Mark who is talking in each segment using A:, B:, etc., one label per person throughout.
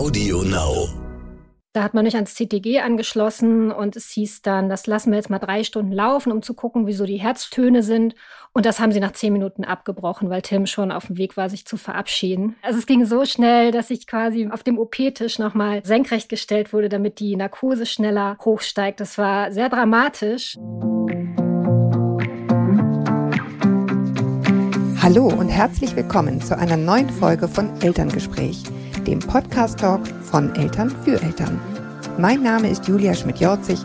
A: Audio Now.
B: Da hat man mich ans CTG angeschlossen und es hieß dann, das lassen wir jetzt mal drei Stunden laufen, um zu gucken, wieso die Herztöne sind. Und das haben sie nach zehn Minuten abgebrochen, weil Tim schon auf dem Weg war, sich zu verabschieden. Also es ging so schnell, dass ich quasi auf dem OP-Tisch nochmal senkrecht gestellt wurde, damit die Narkose schneller hochsteigt. Das war sehr dramatisch.
C: Hallo und herzlich willkommen zu einer neuen Folge von Elterngespräch, dem Podcast-Talk von Eltern für Eltern. Mein Name ist Julia Schmidt-Jorzig.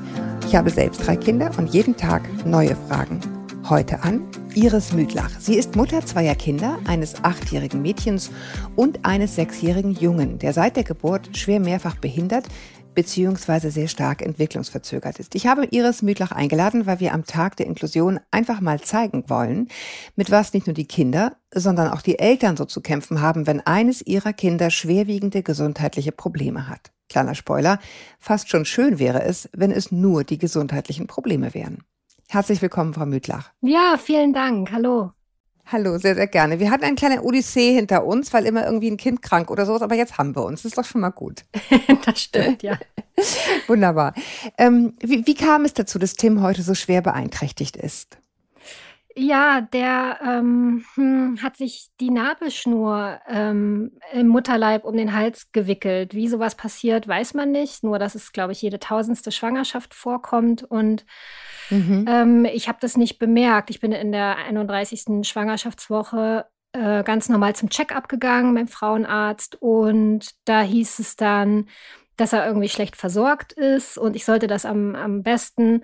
C: Ich habe selbst drei Kinder und jeden Tag neue Fragen. Heute an Iris Müdlach. Sie ist Mutter zweier Kinder, eines achtjährigen Mädchens und eines sechsjährigen Jungen, der seit der Geburt schwer mehrfach behindert, beziehungsweise sehr stark entwicklungsverzögert ist. Ich habe Iris Müdlach eingeladen, weil wir am Tag der Inklusion einfach mal zeigen wollen, mit was nicht nur die Kinder, sondern auch die Eltern so zu kämpfen haben, wenn eines ihrer Kinder schwerwiegende gesundheitliche Probleme hat. Kleiner Spoiler, fast schon schön wäre es, wenn es nur die gesundheitlichen Probleme wären. Herzlich willkommen, Frau Müdlach.
B: Ja, vielen Dank. Hallo.
C: Hallo, sehr, sehr gerne. Wir hatten eine kleine Odyssee hinter uns, weil immer irgendwie ein Kind krank oder sowas, aber jetzt haben wir uns. Das ist doch schon mal gut.
B: das stimmt, ja.
C: Wunderbar. Ähm, wie, wie kam es dazu, dass Tim heute so schwer beeinträchtigt ist?
B: Ja, der ähm, hm, hat sich die Nabelschnur ähm, im Mutterleib um den Hals gewickelt. Wie sowas passiert, weiß man nicht. Nur, dass es, glaube ich, jede tausendste Schwangerschaft vorkommt. Und mhm. ähm, ich habe das nicht bemerkt. Ich bin in der 31. Schwangerschaftswoche äh, ganz normal zum Check-up gegangen beim Frauenarzt. Und da hieß es dann, dass er irgendwie schlecht versorgt ist und ich sollte das am, am besten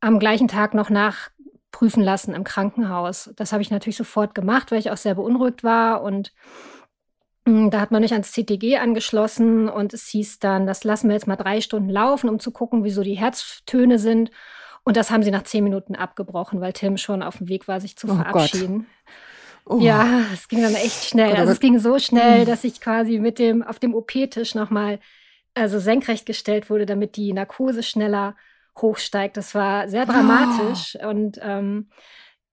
B: am gleichen Tag noch nach prüfen lassen im Krankenhaus. Das habe ich natürlich sofort gemacht, weil ich auch sehr beunruhigt war und hm, da hat man mich ans CTG angeschlossen und es hieß dann, das lassen wir jetzt mal drei Stunden laufen, um zu gucken, wieso die Herztöne sind. Und das haben sie nach zehn Minuten abgebrochen, weil Tim schon auf dem Weg war, sich zu oh verabschieden. Oh. Ja, es ging dann echt schnell. Gott, also es ging so schnell, hm. dass ich quasi mit dem auf dem OP-Tisch nochmal also senkrecht gestellt wurde, damit die Narkose schneller hochsteigt. Das war sehr dramatisch. Oh. Und ähm,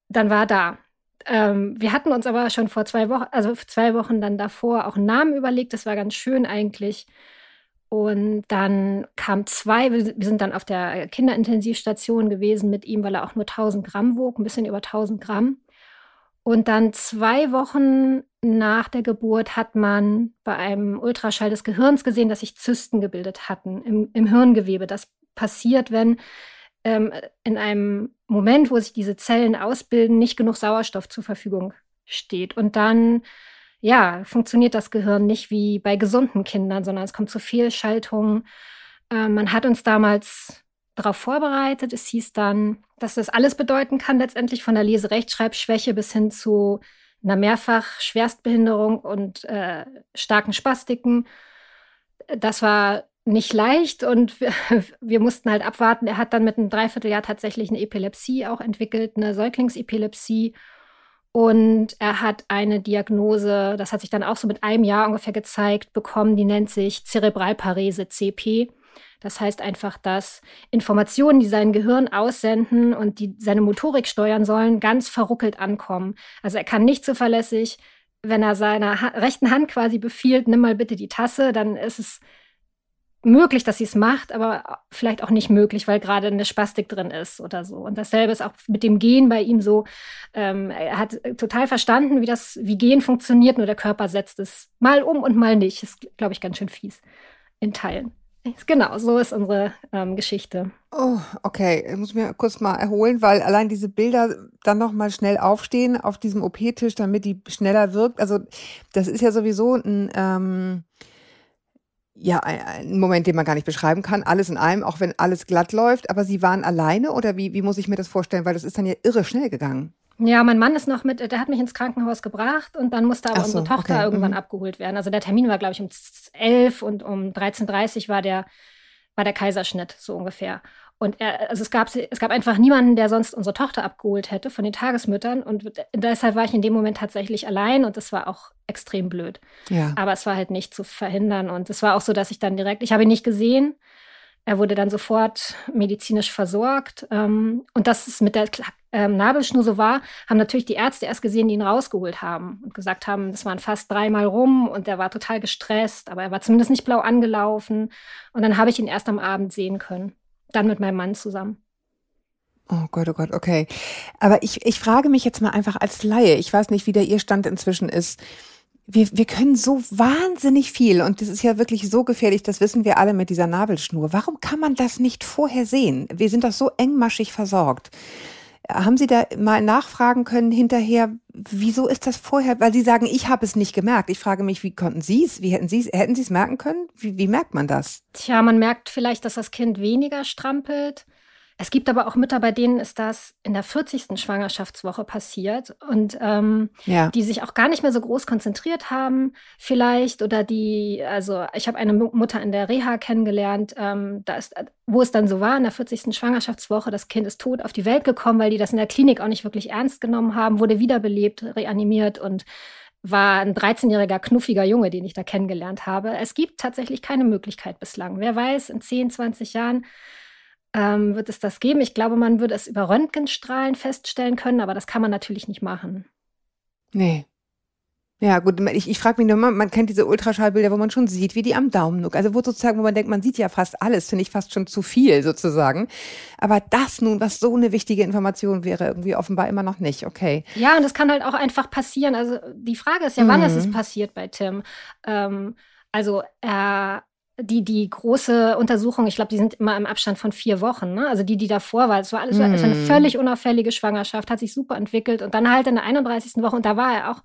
B: dann war da. Ähm, wir hatten uns aber schon vor zwei Wochen, also zwei Wochen dann davor auch einen Namen überlegt. Das war ganz schön eigentlich. Und dann kam zwei, wir sind dann auf der Kinderintensivstation gewesen mit ihm, weil er auch nur 1000 Gramm wog, ein bisschen über 1000 Gramm. Und dann zwei Wochen nach der Geburt hat man bei einem Ultraschall des Gehirns gesehen, dass sich Zysten gebildet hatten im, im Hirngewebe. Das passiert, wenn ähm, in einem Moment, wo sich diese Zellen ausbilden, nicht genug Sauerstoff zur Verfügung steht. Und dann, ja, funktioniert das Gehirn nicht wie bei gesunden Kindern, sondern es kommt zu Fehlschaltungen. Äh, man hat uns damals darauf vorbereitet. Es hieß dann, dass das alles bedeuten kann, letztendlich von der Leserechtschreibschwäche bis hin zu einer mehrfach Schwerstbehinderung und äh, starken Spastiken. Das war nicht leicht und wir, wir, mussten halt abwarten. Er hat dann mit einem Dreivierteljahr tatsächlich eine Epilepsie auch entwickelt, eine Säuglingsepilepsie. Und er hat eine Diagnose, das hat sich dann auch so mit einem Jahr ungefähr gezeigt, bekommen, die nennt sich Zerebralparese, CP. Das heißt einfach, dass Informationen, die sein Gehirn aussenden und die seine Motorik steuern sollen, ganz verruckelt ankommen. Also er kann nicht zuverlässig, wenn er seiner ha rechten Hand quasi befiehlt, nimm mal bitte die Tasse, dann ist es möglich, dass sie es macht, aber vielleicht auch nicht möglich, weil gerade eine Spastik drin ist oder so. Und dasselbe ist auch mit dem Gehen bei ihm so. Ähm, er hat total verstanden, wie das, wie Gehen funktioniert, nur der Körper setzt es mal um und mal nicht. Ist, glaube ich, ganz schön fies in Teilen. Genau, so ist unsere ähm, Geschichte.
C: Oh, okay. Ich muss mir kurz mal erholen, weil allein diese Bilder dann noch mal schnell aufstehen auf diesem OP-Tisch, damit die schneller wirkt. Also das ist ja sowieso ein ähm, ja, ein Moment, den man gar nicht beschreiben kann. Alles in allem, auch wenn alles glatt läuft. Aber Sie waren alleine oder wie, wie muss ich mir das vorstellen? Weil das ist dann ja irre schnell gegangen.
B: Ja, mein Mann ist noch mit, der hat mich ins Krankenhaus gebracht und dann musste aber so, unsere Tochter okay. irgendwann mhm. abgeholt werden. Also der Termin war, glaube ich, um 11 und um 13.30 Uhr war der, war der Kaiserschnitt, so ungefähr. Und er, also es gab, es gab einfach niemanden, der sonst unsere Tochter abgeholt hätte von den Tagesmüttern. Und deshalb war ich in dem Moment tatsächlich allein und das war auch extrem blöd. Ja. Aber es war halt nicht zu verhindern. Und es war auch so, dass ich dann direkt, ich habe ihn nicht gesehen. Er wurde dann sofort medizinisch versorgt. Ähm, und das ist mit der ähm, Nabelschnur so war, haben natürlich die Ärzte erst gesehen, die ihn rausgeholt haben und gesagt haben, das waren fast dreimal rum und er war total gestresst, aber er war zumindest nicht blau angelaufen. Und dann habe ich ihn erst am Abend sehen können. Dann mit meinem Mann zusammen.
C: Oh Gott, oh Gott, okay. Aber ich, ich frage mich jetzt mal einfach als Laie, ich weiß nicht, wie der Ihr Stand inzwischen ist. Wir, wir können so wahnsinnig viel und das ist ja wirklich so gefährlich, das wissen wir alle mit dieser Nabelschnur. Warum kann man das nicht vorher sehen? Wir sind doch so engmaschig versorgt. Haben Sie da mal nachfragen können hinterher, wieso ist das vorher? Weil Sie sagen, ich habe es nicht gemerkt. Ich frage mich, wie konnten Sie es? Wie hätten Sie es? Hätten Sie es merken können? Wie, wie merkt man das?
B: Tja, man merkt vielleicht, dass das Kind weniger strampelt es gibt aber auch Mütter, bei denen ist das in der 40. Schwangerschaftswoche passiert und ähm, ja. die sich auch gar nicht mehr so groß konzentriert haben, vielleicht. Oder die, also ich habe eine Mutter in der Reha kennengelernt, ähm, da ist, wo es dann so war, in der 40. Schwangerschaftswoche, das Kind ist tot auf die Welt gekommen, weil die das in der Klinik auch nicht wirklich ernst genommen haben, wurde wiederbelebt, reanimiert und war ein 13-jähriger knuffiger Junge, den ich da kennengelernt habe. Es gibt tatsächlich keine Möglichkeit bislang. Wer weiß, in 10, 20 Jahren ähm, wird es das geben. Ich glaube, man würde es über Röntgenstrahlen feststellen können, aber das kann man natürlich nicht machen.
C: Nee. Ja, gut, ich, ich frage mich nur, man, man kennt diese Ultraschallbilder, wo man schon sieht, wie die am Daumen nucken. Also wo sozusagen, wo man denkt, man sieht ja fast alles, finde ich fast schon zu viel sozusagen. Aber das nun, was so eine wichtige Information wäre, irgendwie offenbar immer noch nicht, okay.
B: Ja, und das kann halt auch einfach passieren. Also die Frage ist ja, mhm. wann ist es mhm. passiert bei Tim? Ähm, also er die, die große Untersuchung, ich glaube, die sind immer im Abstand von vier Wochen. Ne? Also die, die davor war, es war alles mm. war eine völlig unauffällige Schwangerschaft, hat sich super entwickelt. Und dann halt in der 31. Woche, und da war er auch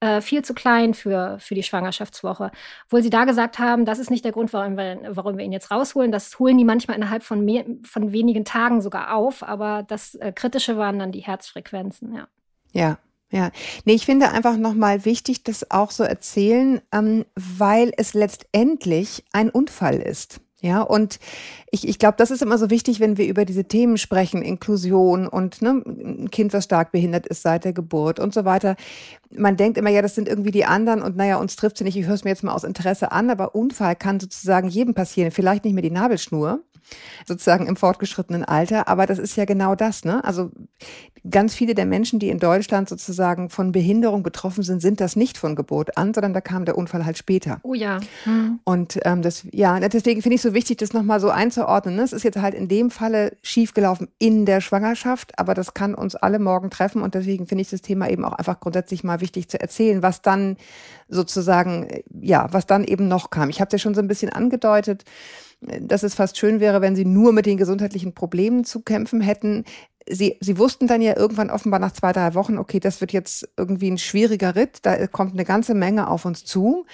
B: äh, viel zu klein für, für die Schwangerschaftswoche. Obwohl sie da gesagt haben, das ist nicht der Grund, warum wir, warum wir ihn jetzt rausholen. Das holen die manchmal innerhalb von, mehr, von wenigen Tagen sogar auf. Aber das äh, Kritische waren dann die Herzfrequenzen, ja.
C: Ja, ja, nee, ich finde einfach nochmal wichtig, das auch so erzählen, ähm, weil es letztendlich ein Unfall ist. Ja, und ich, ich glaube, das ist immer so wichtig, wenn wir über diese Themen sprechen, Inklusion und ne, ein Kind, was stark behindert ist seit der Geburt und so weiter. Man denkt immer, ja, das sind irgendwie die anderen und naja, uns trifft sie nicht, ich höre es mir jetzt mal aus Interesse an, aber Unfall kann sozusagen jedem passieren, vielleicht nicht mehr die Nabelschnur, sozusagen im fortgeschrittenen Alter. Aber das ist ja genau das, ne? Also ganz viele der Menschen, die in Deutschland sozusagen von Behinderung betroffen sind, sind das nicht von Geburt an, sondern da kam der Unfall halt später.
B: Oh ja.
C: Hm. Und ähm, das, ja, deswegen finde ich es so wichtig, das nochmal so einzuordnen. Ne? Es ist jetzt halt in dem Falle schiefgelaufen in der Schwangerschaft, aber das kann uns alle morgen treffen und deswegen finde ich das Thema eben auch einfach grundsätzlich mal wichtig zu erzählen, was dann sozusagen, ja, was dann eben noch kam. Ich habe es ja schon so ein bisschen angedeutet dass es fast schön wäre, wenn sie nur mit den gesundheitlichen Problemen zu kämpfen hätten. Sie, sie wussten dann ja irgendwann offenbar nach zwei, drei Wochen, okay, das wird jetzt irgendwie ein schwieriger Ritt, da kommt eine ganze Menge auf uns zu.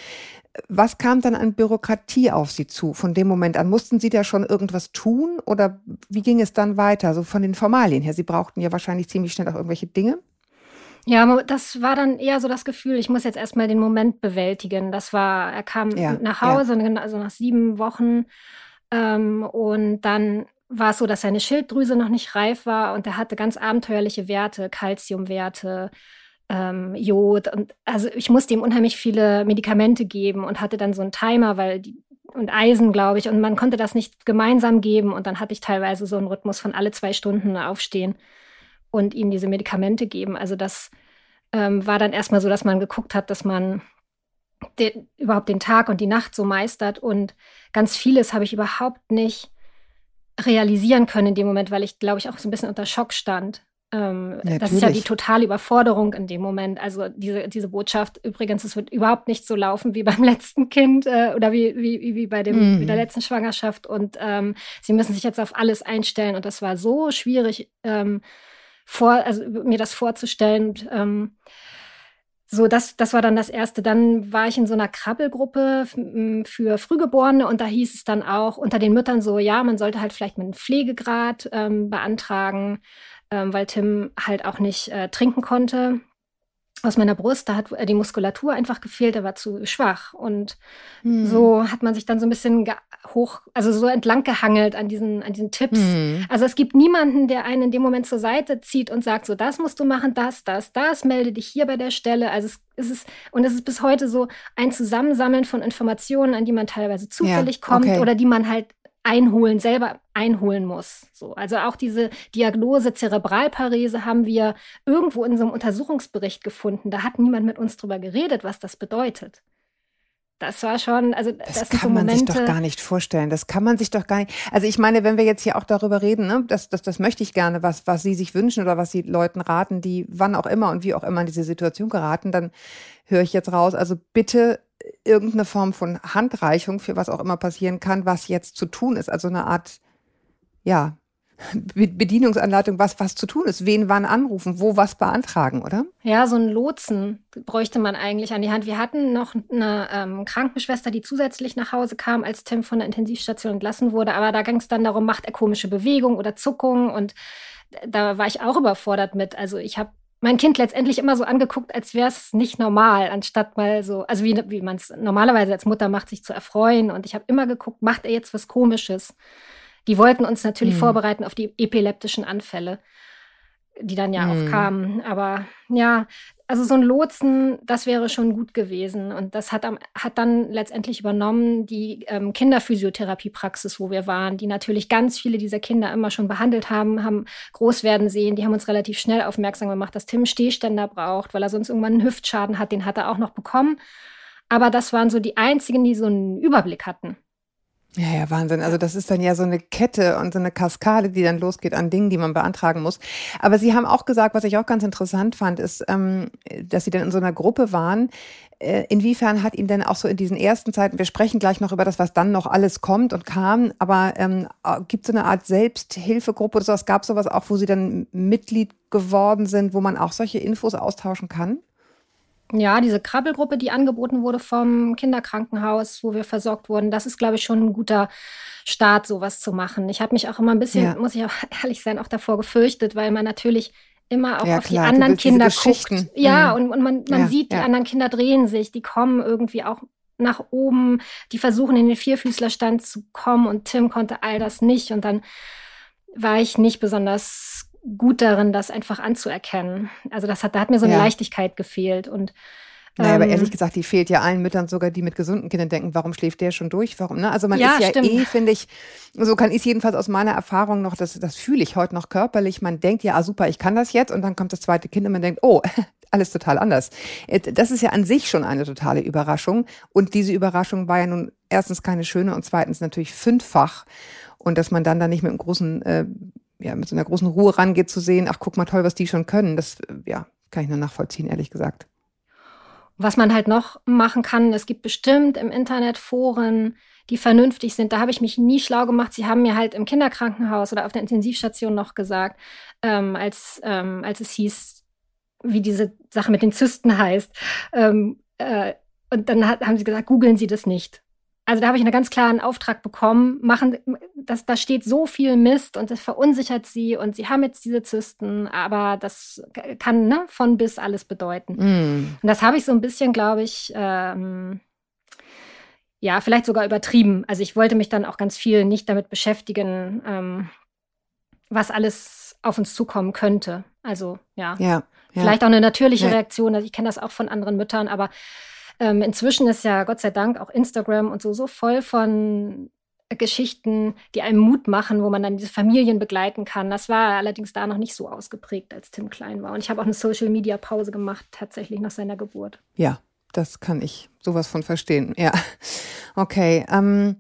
C: Was kam dann an Bürokratie auf Sie zu von dem Moment an? Mussten Sie da schon irgendwas tun oder wie ging es dann weiter, so von den Formalien her? Sie brauchten ja wahrscheinlich ziemlich schnell auch irgendwelche Dinge.
B: Ja, das war dann eher so das Gefühl, ich muss jetzt erstmal den Moment bewältigen. Das war, er kam ja, nach Hause, ja. also nach sieben Wochen. Ähm, und dann war es so, dass seine Schilddrüse noch nicht reif war und er hatte ganz abenteuerliche Werte, Kalziumwerte, ähm, Jod. Und also ich musste ihm unheimlich viele Medikamente geben und hatte dann so einen Timer, weil die, und Eisen, glaube ich. Und man konnte das nicht gemeinsam geben. Und dann hatte ich teilweise so einen Rhythmus von alle zwei Stunden aufstehen und ihm diese Medikamente geben. Also das ähm, war dann erstmal so, dass man geguckt hat, dass man den, überhaupt den Tag und die Nacht so meistert. Und ganz vieles habe ich überhaupt nicht realisieren können in dem Moment, weil ich, glaube ich, auch so ein bisschen unter Schock stand. Ähm, das ist ja die totale Überforderung in dem Moment. Also diese, diese Botschaft, übrigens, es wird überhaupt nicht so laufen wie beim letzten Kind äh, oder wie, wie, wie bei dem, wie der letzten Schwangerschaft. Und ähm, sie müssen sich jetzt auf alles einstellen. Und das war so schwierig, ähm, vor, also mir das vorzustellen. Und, ähm, so, das, das war dann das Erste. Dann war ich in so einer Krabbelgruppe für Frühgeborene und da hieß es dann auch unter den Müttern so, ja, man sollte halt vielleicht mit einem Pflegegrad ähm, beantragen, ähm, weil Tim halt auch nicht äh, trinken konnte aus meiner Brust, da hat die Muskulatur einfach gefehlt, er war zu schwach. Und hm. so hat man sich dann so ein bisschen hoch, also so entlang gehangelt an diesen, an diesen Tipps. Hm. Also es gibt niemanden, der einen in dem Moment zur Seite zieht und sagt, so, das musst du machen, das, das, das, melde dich hier bei der Stelle. Also es, es ist, und es ist bis heute so ein Zusammensammeln von Informationen, an die man teilweise zufällig ja, kommt okay. oder die man halt einholen, selber einholen muss. So, also auch diese Diagnose Zerebralparese haben wir irgendwo in so einem Untersuchungsbericht gefunden. Da hat niemand mit uns drüber geredet, was das bedeutet das war schon, also
C: das,
B: das
C: kann
B: so
C: man sich doch gar nicht vorstellen. Das kann man sich doch gar nicht. Also ich meine, wenn wir jetzt hier auch darüber reden, ne, das, das, das möchte ich gerne, was, was Sie sich wünschen oder was Sie Leuten raten, die wann auch immer und wie auch immer in diese Situation geraten, dann höre ich jetzt raus. Also bitte irgendeine Form von Handreichung für was auch immer passieren kann, was jetzt zu tun ist. Also eine Art, ja, Bedienungsanleitung, was was zu tun ist, wen wann anrufen, wo was beantragen, oder?
B: Ja, so ein Lotsen bräuchte man eigentlich an die Hand. Wir hatten noch eine ähm, Krankenschwester, die zusätzlich nach Hause kam, als Tim von der Intensivstation entlassen wurde. Aber da ging es dann darum, macht er komische Bewegungen oder Zuckungen. Und da war ich auch überfordert mit. Also ich habe mein Kind letztendlich immer so angeguckt, als wäre es nicht normal, anstatt mal so, also wie, wie man es normalerweise als Mutter macht, sich zu erfreuen. Und ich habe immer geguckt, macht er jetzt was Komisches? Die wollten uns natürlich mhm. vorbereiten auf die epileptischen Anfälle, die dann ja mhm. auch kamen. Aber ja, also so ein Lotsen, das wäre schon gut gewesen. Und das hat, am, hat dann letztendlich übernommen die ähm, Kinderphysiotherapiepraxis, wo wir waren, die natürlich ganz viele dieser Kinder immer schon behandelt haben, haben groß werden sehen. Die haben uns relativ schnell aufmerksam gemacht, dass Tim Stehständer braucht, weil er sonst irgendwann einen Hüftschaden hat. Den hat er auch noch bekommen. Aber das waren so die einzigen, die so einen Überblick hatten.
C: Ja, ja, Wahnsinn. Also das ist dann ja so eine Kette und so eine Kaskade, die dann losgeht an Dingen, die man beantragen muss. Aber Sie haben auch gesagt, was ich auch ganz interessant fand, ist, ähm, dass Sie dann in so einer Gruppe waren. Äh, inwiefern hat Ihnen denn auch so in diesen ersten Zeiten, wir sprechen gleich noch über das, was dann noch alles kommt und kam, aber ähm, gibt es so eine Art Selbsthilfegruppe oder sowas? Gab es sowas auch, wo Sie dann Mitglied geworden sind, wo man auch solche Infos austauschen kann?
B: Ja, diese Krabbelgruppe, die angeboten wurde vom Kinderkrankenhaus, wo wir versorgt wurden, das ist, glaube ich, schon ein guter Start, sowas zu machen. Ich habe mich auch immer ein bisschen, ja. muss ich auch ehrlich sein, auch davor gefürchtet, weil man natürlich immer auch ja, auf klar, die anderen Kinder guckt. Ja, mhm. und, und man, man ja, sieht, die anderen Kinder drehen sich, die kommen irgendwie auch nach oben, die versuchen in den Vierfüßlerstand zu kommen und Tim konnte all das nicht und dann war ich nicht besonders gut darin, das einfach anzuerkennen. Also das hat, da hat mir so eine ja. Leichtigkeit gefehlt und
C: naja, aber ehrlich ähm, gesagt, die fehlt ja allen Müttern, sogar die mit gesunden Kindern denken, warum schläft der schon durch? Warum? Ne? Also man ja, ist ja stimmt. eh, finde ich, so kann ich jedenfalls aus meiner Erfahrung noch, das, das fühle ich heute noch körperlich. Man denkt, ja, ah, super, ich kann das jetzt und dann kommt das zweite Kind und man denkt, oh, alles total anders. Äh, das ist ja an sich schon eine totale Überraschung. Und diese Überraschung war ja nun erstens keine schöne und zweitens natürlich fünffach. Und dass man dann da nicht mit einem großen äh, ja, mit so einer großen Ruhe rangeht, zu sehen, ach, guck mal toll, was die schon können. Das, ja, kann ich nur nachvollziehen, ehrlich gesagt.
B: Was man halt noch machen kann, es gibt bestimmt im Internet Foren, die vernünftig sind. Da habe ich mich nie schlau gemacht. Sie haben mir halt im Kinderkrankenhaus oder auf der Intensivstation noch gesagt, ähm, als, ähm, als es hieß, wie diese Sache mit den Zysten heißt. Ähm, äh, und dann hat, haben sie gesagt, googeln Sie das nicht. Also da habe ich einen ganz klaren Auftrag bekommen, machen, das, da steht so viel Mist und das verunsichert sie und sie haben jetzt diese Zysten, aber das kann ne, von bis alles bedeuten. Mm. Und das habe ich so ein bisschen, glaube ich, ähm, ja, vielleicht sogar übertrieben. Also ich wollte mich dann auch ganz viel nicht damit beschäftigen, ähm, was alles auf uns zukommen könnte. Also ja, ja, ja. vielleicht auch eine natürliche ja. Reaktion. Also ich kenne das auch von anderen Müttern, aber ähm, inzwischen ist ja Gott sei Dank auch Instagram und so so voll von Geschichten, die einem Mut machen, wo man dann diese Familien begleiten kann. Das war allerdings da noch nicht so ausgeprägt, als Tim klein war. Und ich habe auch eine Social-Media-Pause gemacht, tatsächlich nach seiner Geburt.
C: Ja, das kann ich sowas von verstehen. Ja, okay. Ähm,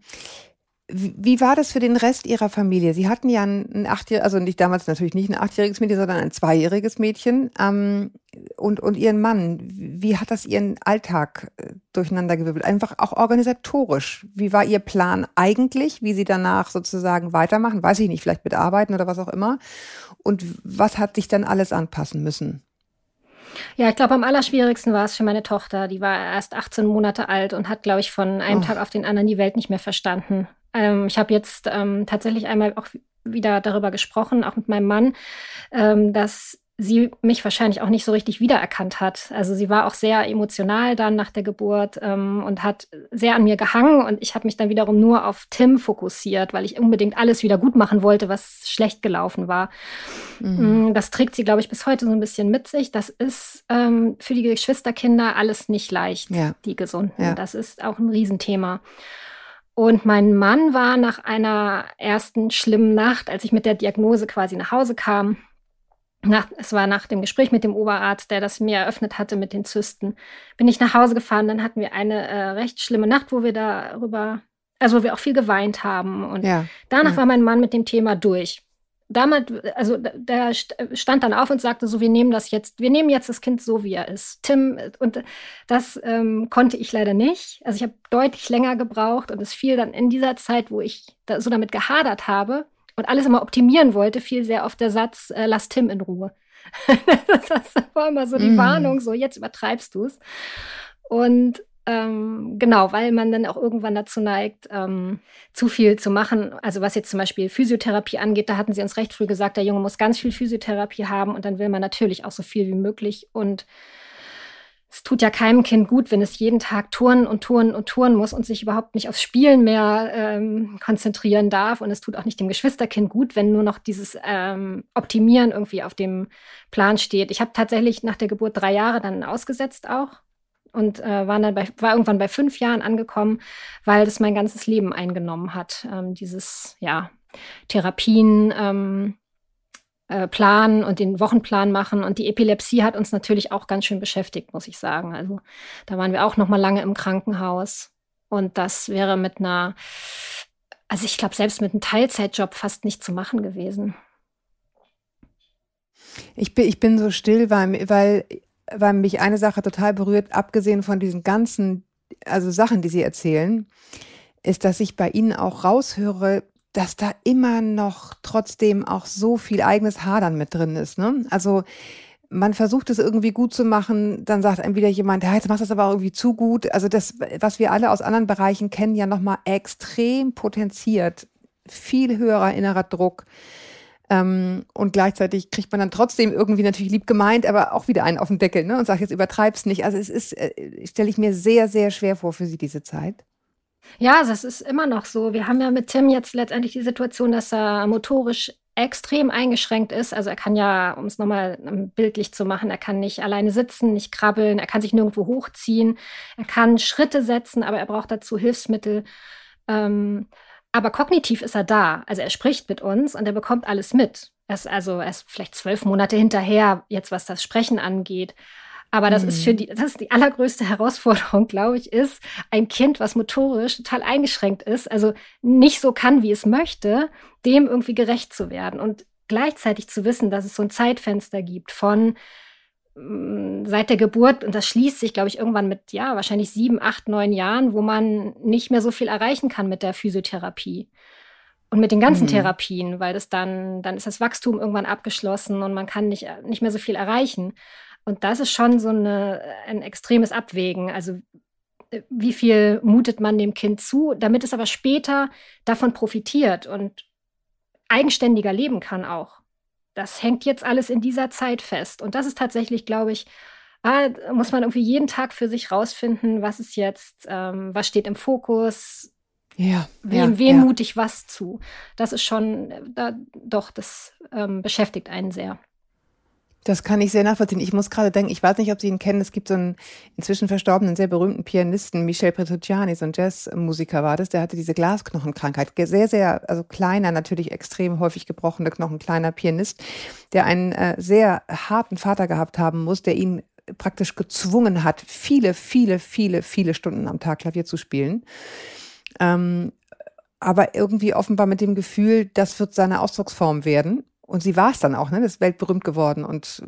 C: wie war das für den Rest Ihrer Familie? Sie hatten ja ein, achtjähriges, also nicht damals natürlich nicht ein achtjähriges Mädchen, sondern ein zweijähriges Mädchen ähm, und, und Ihren Mann. Wie hat das Ihren Alltag äh, durcheinandergewirbelt? Einfach auch organisatorisch. Wie war Ihr Plan eigentlich, wie Sie danach sozusagen weitermachen? Weiß ich nicht, vielleicht mit Arbeiten oder was auch immer. Und was hat sich dann alles anpassen müssen?
B: Ja, ich glaube, am allerschwierigsten war es für meine Tochter. Die war erst 18 Monate alt und hat, glaube ich, von einem oh. Tag auf den anderen die Welt nicht mehr verstanden. Ähm, ich habe jetzt ähm, tatsächlich einmal auch wieder darüber gesprochen, auch mit meinem Mann, ähm, dass sie mich wahrscheinlich auch nicht so richtig wiedererkannt hat. Also sie war auch sehr emotional dann nach der Geburt ähm, und hat sehr an mir gehangen und ich habe mich dann wiederum nur auf Tim fokussiert, weil ich unbedingt alles wieder gut machen wollte, was schlecht gelaufen war. Mhm. Mm, das trägt sie, glaube ich, bis heute so ein bisschen mit sich. Das ist ähm, für die Geschwisterkinder alles nicht leicht, ja. die Gesunden. Ja. Das ist auch ein Riesenthema. Und mein Mann war nach einer ersten schlimmen Nacht, als ich mit der Diagnose quasi nach Hause kam, nach, es war nach dem Gespräch mit dem Oberarzt, der das mir eröffnet hatte mit den Zysten, bin ich nach Hause gefahren. Dann hatten wir eine äh, recht schlimme Nacht, wo wir darüber, also wo wir auch viel geweint haben. Und ja, danach ja. war mein Mann mit dem Thema durch damals, also der stand dann auf und sagte so, wir nehmen das jetzt, wir nehmen jetzt das Kind so, wie er ist. Tim, und das ähm, konnte ich leider nicht. Also ich habe deutlich länger gebraucht und es fiel dann in dieser Zeit, wo ich da so damit gehadert habe und alles immer optimieren wollte, fiel sehr oft der Satz, äh, lass Tim in Ruhe. das war immer so die mm. Warnung, so jetzt übertreibst du es. Und ähm, genau, weil man dann auch irgendwann dazu neigt, ähm, zu viel zu machen. Also was jetzt zum Beispiel Physiotherapie angeht, da hatten sie uns recht früh gesagt, der Junge muss ganz viel Physiotherapie haben und dann will man natürlich auch so viel wie möglich. Und es tut ja keinem Kind gut, wenn es jeden Tag turnen und turnen und turnen muss und sich überhaupt nicht aufs Spielen mehr ähm, konzentrieren darf. Und es tut auch nicht dem Geschwisterkind gut, wenn nur noch dieses ähm, Optimieren irgendwie auf dem Plan steht. Ich habe tatsächlich nach der Geburt drei Jahre dann ausgesetzt auch und äh, war dann bei, war irgendwann bei fünf Jahren angekommen, weil das mein ganzes Leben eingenommen hat. Ähm, dieses, ja, Therapien ähm, äh, planen und den Wochenplan machen. Und die Epilepsie hat uns natürlich auch ganz schön beschäftigt, muss ich sagen. Also da waren wir auch noch mal lange im Krankenhaus. Und das wäre mit einer, also ich glaube, selbst mit einem Teilzeitjob fast nicht zu machen gewesen.
C: Ich bin, ich bin so still, weil, weil weil mich eine Sache total berührt, abgesehen von diesen ganzen, also Sachen, die Sie erzählen, ist, dass ich bei Ihnen auch raushöre, dass da immer noch trotzdem auch so viel eigenes Hadern mit drin ist. Ne? Also man versucht es irgendwie gut zu machen, dann sagt einem wieder jemand, ja, jetzt machst du das aber irgendwie zu gut. Also das, was wir alle aus anderen Bereichen kennen, ja nochmal extrem potenziert. Viel höherer innerer Druck. Ähm, und gleichzeitig kriegt man dann trotzdem irgendwie natürlich lieb gemeint, aber auch wieder einen auf den Deckel ne? und sagt, jetzt übertreib's nicht. Also es ist, äh, stelle ich mir sehr, sehr schwer vor für Sie diese Zeit.
B: Ja, das ist immer noch so. Wir haben ja mit Tim jetzt letztendlich die Situation, dass er motorisch extrem eingeschränkt ist. Also er kann ja, um es nochmal ähm, bildlich zu machen, er kann nicht alleine sitzen, nicht krabbeln, er kann sich nirgendwo hochziehen, er kann Schritte setzen, aber er braucht dazu Hilfsmittel. Ähm, aber kognitiv ist er da. Also er spricht mit uns und er bekommt alles mit. Er ist also er ist vielleicht zwölf Monate hinterher, jetzt was das Sprechen angeht. Aber das mhm. ist für die, das ist die allergrößte Herausforderung, glaube ich, ist ein Kind, was motorisch total eingeschränkt ist, also nicht so kann, wie es möchte, dem irgendwie gerecht zu werden und gleichzeitig zu wissen, dass es so ein Zeitfenster gibt von seit der Geburt, und das schließt sich, glaube ich, irgendwann mit, ja, wahrscheinlich sieben, acht, neun Jahren, wo man nicht mehr so viel erreichen kann mit der Physiotherapie und mit den ganzen mhm. Therapien, weil das dann, dann ist das Wachstum irgendwann abgeschlossen und man kann nicht, nicht mehr so viel erreichen. Und das ist schon so eine, ein extremes Abwägen. Also wie viel mutet man dem Kind zu, damit es aber später davon profitiert und eigenständiger leben kann auch das hängt jetzt alles in dieser Zeit fest. Und das ist tatsächlich, glaube ich, ah, muss man irgendwie jeden Tag für sich rausfinden, was ist jetzt, ähm, was steht im Fokus, ja, wem, ja, wem ja. mute ich was zu. Das ist schon, äh, da, doch, das ähm, beschäftigt einen sehr.
C: Das kann ich sehr nachvollziehen. Ich muss gerade denken, ich weiß nicht, ob Sie ihn kennen. Es gibt so einen inzwischen verstorbenen, sehr berühmten Pianisten, Michel Petrucciani, so ein Jazzmusiker war das. Der hatte diese Glasknochenkrankheit. Sehr, sehr, also kleiner, natürlich extrem häufig gebrochene Knochen, kleiner Pianist, der einen äh, sehr harten Vater gehabt haben muss, der ihn praktisch gezwungen hat, viele, viele, viele, viele Stunden am Tag Klavier zu spielen. Ähm, aber irgendwie offenbar mit dem Gefühl, das wird seine Ausdrucksform werden. Und sie war es dann auch, ne? Das ist weltberühmt geworden und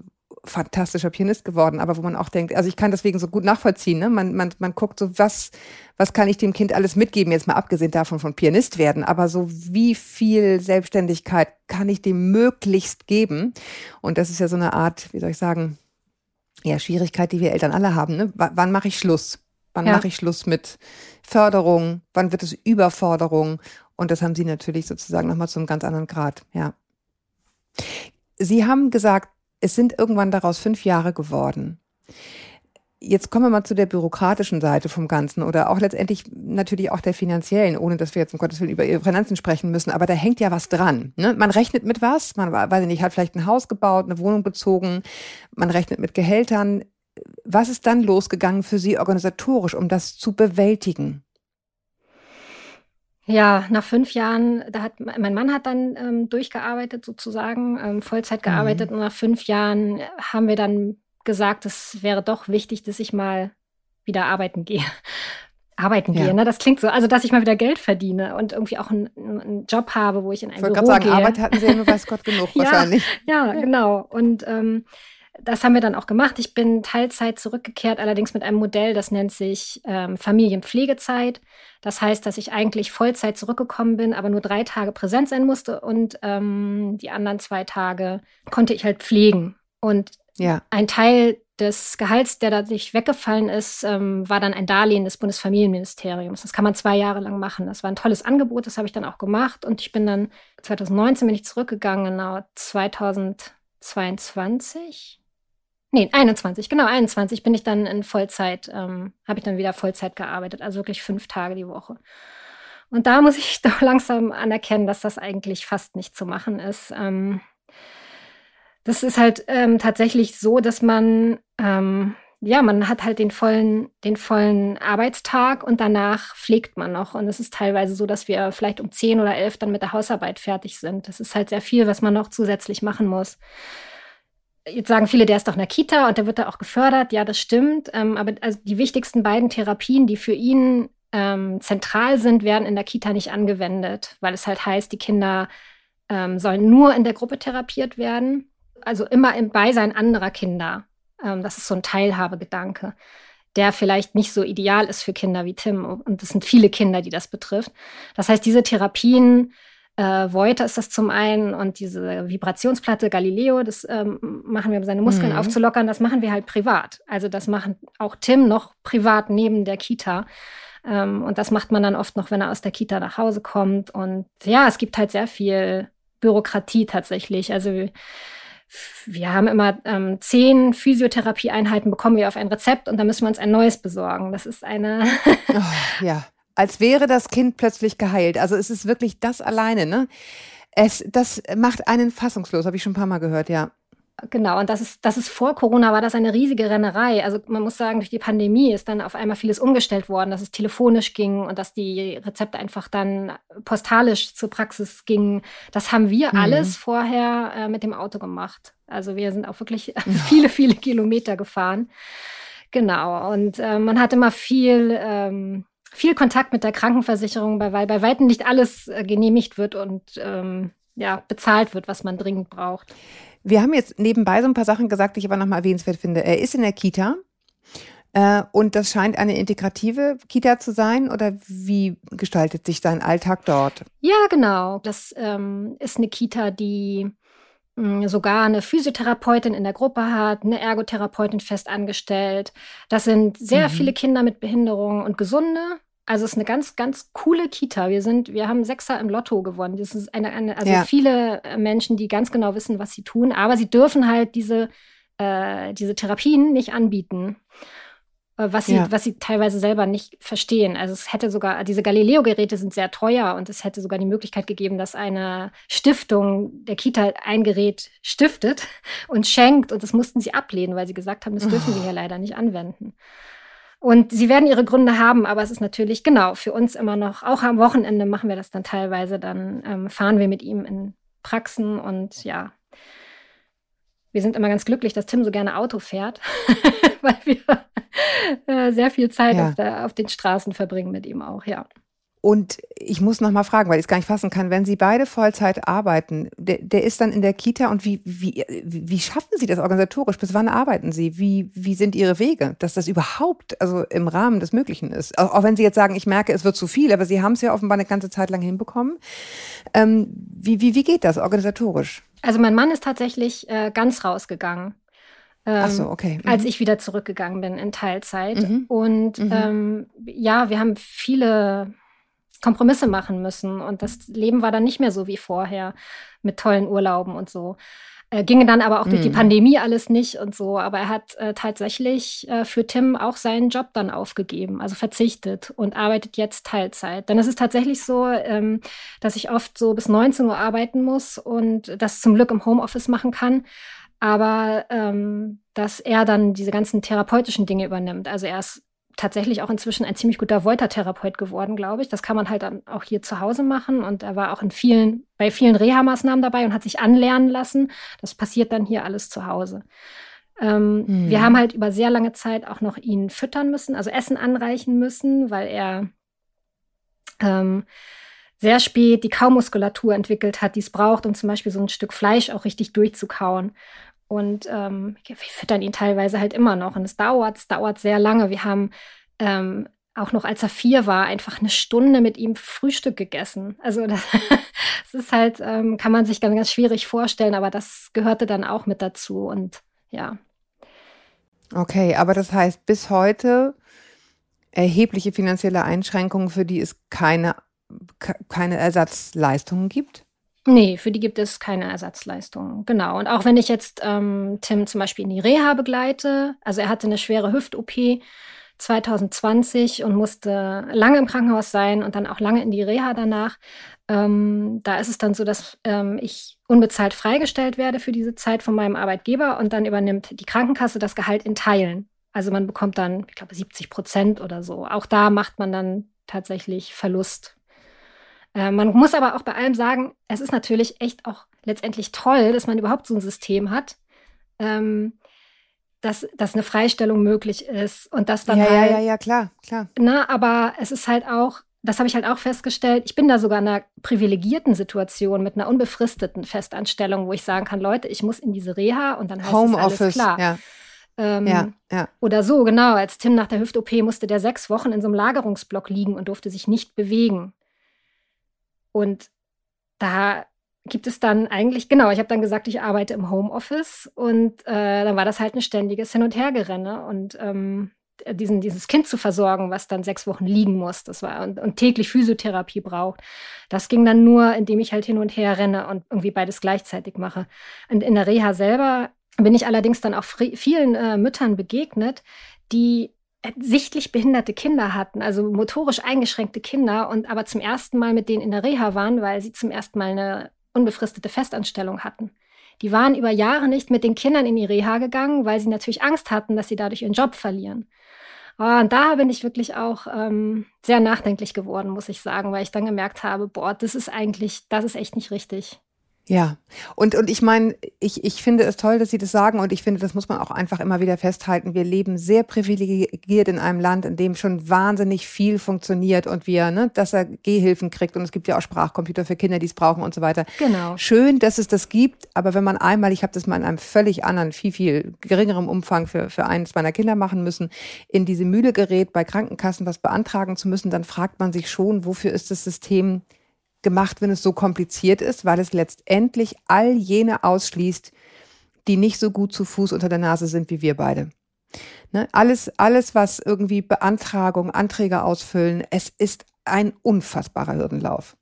C: fantastischer Pianist geworden, aber wo man auch denkt, also ich kann deswegen so gut nachvollziehen, ne? Man, man, man guckt so, was, was kann ich dem Kind alles mitgeben, jetzt mal abgesehen davon von Pianist werden, aber so wie viel Selbstständigkeit kann ich dem möglichst geben? Und das ist ja so eine Art, wie soll ich sagen, ja, Schwierigkeit, die wir Eltern alle haben, ne? W wann mache ich Schluss? Wann ja. mache ich Schluss mit Förderung? Wann wird es Überforderung? Und das haben sie natürlich sozusagen nochmal zum ganz anderen Grad, ja. Sie haben gesagt, es sind irgendwann daraus fünf Jahre geworden. Jetzt kommen wir mal zu der bürokratischen Seite vom Ganzen oder auch letztendlich natürlich auch der finanziellen, ohne dass wir jetzt um Gottes Willen über Ihre Finanzen sprechen müssen. Aber da hängt ja was dran. Ne? Man rechnet mit was? Man, weiß nicht, hat vielleicht ein Haus gebaut, eine Wohnung bezogen. Man rechnet mit Gehältern. Was ist dann losgegangen für Sie organisatorisch, um das zu bewältigen?
B: Ja, nach fünf Jahren, da hat mein Mann hat dann ähm, durchgearbeitet sozusagen, ähm, Vollzeit gearbeitet mhm. und nach fünf Jahren haben wir dann gesagt, es wäre doch wichtig, dass ich mal wieder arbeiten gehe. arbeiten ja. gehe, ne? Das klingt so, also dass ich mal wieder Geld verdiene und irgendwie auch einen, einen Job habe, wo ich in ein ich Büro sagen, gehe.
C: Arbeit hatten Sie ja nur weiß Gott genug wahrscheinlich.
B: Ja, ja, genau. Und ähm, das haben wir dann auch gemacht. Ich bin Teilzeit zurückgekehrt, allerdings mit einem Modell, das nennt sich ähm, Familienpflegezeit. Das heißt, dass ich eigentlich Vollzeit zurückgekommen bin, aber nur drei Tage präsent sein musste und ähm, die anderen zwei Tage konnte ich halt pflegen. Und ja. ein Teil des Gehalts, der dadurch weggefallen ist, ähm, war dann ein Darlehen des Bundesfamilienministeriums. Das kann man zwei Jahre lang machen. Das war ein tolles Angebot, das habe ich dann auch gemacht. Und ich bin dann 2019 bin ich zurückgegangen, genau 2022 Nee, 21, genau, 21 bin ich dann in Vollzeit, ähm, habe ich dann wieder Vollzeit gearbeitet, also wirklich fünf Tage die Woche. Und da muss ich doch langsam anerkennen, dass das eigentlich fast nicht zu machen ist. Ähm, das ist halt ähm, tatsächlich so, dass man, ähm, ja, man hat halt den vollen, den vollen Arbeitstag und danach pflegt man noch. Und es ist teilweise so, dass wir vielleicht um 10 oder 11 dann mit der Hausarbeit fertig sind. Das ist halt sehr viel, was man noch zusätzlich machen muss. Jetzt sagen viele, der ist doch in der Kita und der wird da auch gefördert. Ja, das stimmt. Ähm, aber also die wichtigsten beiden Therapien, die für ihn ähm, zentral sind, werden in der Kita nicht angewendet, weil es halt heißt, die Kinder ähm, sollen nur in der Gruppe therapiert werden. Also immer im Beisein anderer Kinder. Ähm, das ist so ein Teilhabegedanke, der vielleicht nicht so ideal ist für Kinder wie Tim. Und es sind viele Kinder, die das betrifft. Das heißt, diese Therapien äh, Voiter ist das zum einen und diese Vibrationsplatte Galileo, das ähm, machen wir, um seine Muskeln mhm. aufzulockern, das machen wir halt privat. Also das machen auch Tim noch privat neben der Kita. Ähm, und das macht man dann oft noch, wenn er aus der Kita nach Hause kommt. Und ja, es gibt halt sehr viel Bürokratie tatsächlich. Also wir, wir haben immer ähm, zehn Physiotherapieeinheiten bekommen wir auf ein Rezept und dann müssen wir uns ein neues besorgen. Das ist eine.
C: oh, ja als wäre das Kind plötzlich geheilt. Also es ist wirklich das alleine, ne? Es, das macht einen fassungslos, habe ich schon ein paar Mal gehört, ja.
B: Genau, und das ist, das ist vor Corona war das eine riesige Rennerei. Also man muss sagen, durch die Pandemie ist dann auf einmal vieles umgestellt worden, dass es telefonisch ging und dass die Rezepte einfach dann postalisch zur Praxis gingen. Das haben wir mhm. alles vorher äh, mit dem Auto gemacht. Also wir sind auch wirklich viele, viele Kilometer gefahren. Genau, und äh, man hat immer viel ähm, viel Kontakt mit der Krankenversicherung, weil bei weitem nicht alles äh, genehmigt wird und ähm, ja, bezahlt wird, was man dringend braucht.
C: Wir haben jetzt nebenbei so ein paar Sachen gesagt, die ich aber nochmal erwähnenswert finde. Er ist in der Kita. Äh, und das scheint eine integrative Kita zu sein oder wie gestaltet sich sein Alltag dort?
B: Ja, genau. Das ähm, ist eine Kita, die sogar eine Physiotherapeutin in der Gruppe hat, eine Ergotherapeutin fest angestellt. Das sind sehr mhm. viele Kinder mit Behinderung und Gesunde. Also es ist eine ganz, ganz coole Kita. Wir sind, wir haben Sechser im Lotto gewonnen. Das ist eine, eine also ja. viele äh, Menschen, die ganz genau wissen, was sie tun, aber sie dürfen halt diese, äh, diese Therapien nicht anbieten. Äh, was sie, ja. was sie teilweise selber nicht verstehen. Also es hätte sogar, diese Galileo-Geräte sind sehr teuer und es hätte sogar die Möglichkeit gegeben, dass eine Stiftung der Kita ein Gerät stiftet und schenkt und das mussten sie ablehnen, weil sie gesagt haben, das dürfen oh. wir hier leider nicht anwenden. Und sie werden ihre Gründe haben, aber es ist natürlich genau für uns immer noch, auch am Wochenende machen wir das dann teilweise, dann ähm, fahren wir mit ihm in Praxen und ja, wir sind immer ganz glücklich, dass Tim so gerne Auto fährt, weil wir äh, sehr viel Zeit ja. auf, der, auf den Straßen verbringen mit ihm auch, ja.
C: Und ich muss noch mal fragen, weil ich es gar nicht fassen kann, wenn Sie beide Vollzeit arbeiten, der, der ist dann in der Kita und wie, wie, wie schaffen Sie das organisatorisch? Bis wann arbeiten Sie? Wie, wie sind Ihre Wege, dass das überhaupt also im Rahmen des Möglichen ist? Auch, auch wenn Sie jetzt sagen, ich merke, es wird zu viel, aber Sie haben es ja offenbar eine ganze Zeit lang hinbekommen. Ähm, wie, wie, wie geht das organisatorisch?
B: Also mein Mann ist tatsächlich äh, ganz rausgegangen. Ähm, Ach so, okay. Mhm. Als ich wieder zurückgegangen bin in Teilzeit. Mhm. Und mhm. Ähm, ja, wir haben viele Kompromisse machen müssen. Und das Leben war dann nicht mehr so wie vorher mit tollen Urlauben und so. Äh, ginge dann aber auch durch die mhm. Pandemie alles nicht und so. Aber er hat äh, tatsächlich äh, für Tim auch seinen Job dann aufgegeben, also verzichtet und arbeitet jetzt Teilzeit. Denn es ist tatsächlich so, ähm, dass ich oft so bis 19 Uhr arbeiten muss und das zum Glück im Homeoffice machen kann. Aber ähm, dass er dann diese ganzen therapeutischen Dinge übernimmt. Also er ist tatsächlich auch inzwischen ein ziemlich guter Volta-Therapeut geworden, glaube ich. Das kann man halt dann auch hier zu Hause machen. Und er war auch in vielen, bei vielen Reha-Maßnahmen dabei und hat sich anlernen lassen. Das passiert dann hier alles zu Hause. Ähm, hm. Wir haben halt über sehr lange Zeit auch noch ihn füttern müssen, also Essen anreichen müssen, weil er ähm, sehr spät die Kaumuskulatur entwickelt hat, die es braucht, um zum Beispiel so ein Stück Fleisch auch richtig durchzukauen. Und ähm, wir füttern ihn teilweise halt immer noch. Und es dauert, es dauert sehr lange. Wir haben ähm, auch noch als er vier war, einfach eine Stunde mit ihm Frühstück gegessen. Also das, das ist halt, ähm, kann man sich ganz, ganz schwierig vorstellen, aber das gehörte dann auch mit dazu. Und ja.
C: Okay, aber das heißt, bis heute erhebliche finanzielle Einschränkungen, für die es keine keine Ersatzleistungen gibt?
B: Nee, für die gibt es keine Ersatzleistungen. Genau. Und auch wenn ich jetzt ähm, Tim zum Beispiel in die Reha begleite, also er hatte eine schwere Hüft-OP 2020 und musste lange im Krankenhaus sein und dann auch lange in die Reha danach. Ähm, da ist es dann so, dass ähm, ich unbezahlt freigestellt werde für diese Zeit von meinem Arbeitgeber und dann übernimmt die Krankenkasse das Gehalt in Teilen. Also man bekommt dann, ich glaube, 70 Prozent oder so. Auch da macht man dann tatsächlich Verlust äh, man muss aber auch bei allem sagen, es ist natürlich echt auch letztendlich toll, dass man überhaupt so ein System hat, ähm, dass, dass eine Freistellung möglich ist und dass dann
C: ja,
B: halt,
C: ja, ja, ja, klar, klar.
B: Na, aber es ist halt auch, das habe ich halt auch festgestellt, ich bin da sogar in einer privilegierten Situation mit einer unbefristeten Festanstellung, wo ich sagen kann, Leute, ich muss in diese Reha und dann heißt Home es alles Office, klar. Ja. Ähm, ja, ja. Oder so, genau. Als Tim nach der Hüft-OP musste der sechs Wochen in so einem Lagerungsblock liegen und durfte sich nicht bewegen. Und da gibt es dann eigentlich, genau, ich habe dann gesagt, ich arbeite im Homeoffice und äh, dann war das halt ein ständiges Hin- und Hergerenne und ähm, diesen, dieses Kind zu versorgen, was dann sechs Wochen liegen muss, das war und, und, täglich Physiotherapie braucht. Das ging dann nur, indem ich halt hin und her renne und irgendwie beides gleichzeitig mache. Und in der Reha selber bin ich allerdings dann auch vielen äh, Müttern begegnet, die sichtlich behinderte Kinder hatten, also motorisch eingeschränkte Kinder und aber zum ersten Mal mit denen in der Reha waren, weil sie zum ersten Mal eine unbefristete Festanstellung hatten. Die waren über Jahre nicht mit den Kindern in die Reha gegangen, weil sie natürlich Angst hatten, dass sie dadurch ihren Job verlieren. Oh, und da bin ich wirklich auch ähm, sehr nachdenklich geworden, muss ich sagen, weil ich dann gemerkt habe, boah, das ist eigentlich, das ist echt nicht richtig.
C: Ja, und, und ich meine, ich, ich finde es toll, dass Sie das sagen und ich finde, das muss man auch einfach immer wieder festhalten. Wir leben sehr privilegiert in einem Land, in dem schon wahnsinnig viel funktioniert und wir, ne, dass er Gehhilfen kriegt und es gibt ja auch Sprachcomputer für Kinder, die es brauchen und so weiter.
B: Genau.
C: Schön, dass es das gibt, aber wenn man einmal, ich habe das mal in einem völlig anderen, viel, viel geringerem Umfang für, für eines meiner Kinder machen müssen, in diese Mühle gerät, bei Krankenkassen was beantragen zu müssen, dann fragt man sich schon, wofür ist das System gemacht, wenn es so kompliziert ist, weil es letztendlich all jene ausschließt, die nicht so gut zu Fuß unter der Nase sind wie wir beide. Ne? Alles, alles, was irgendwie Beantragung, Anträge ausfüllen, es ist ein unfassbarer Hürdenlauf.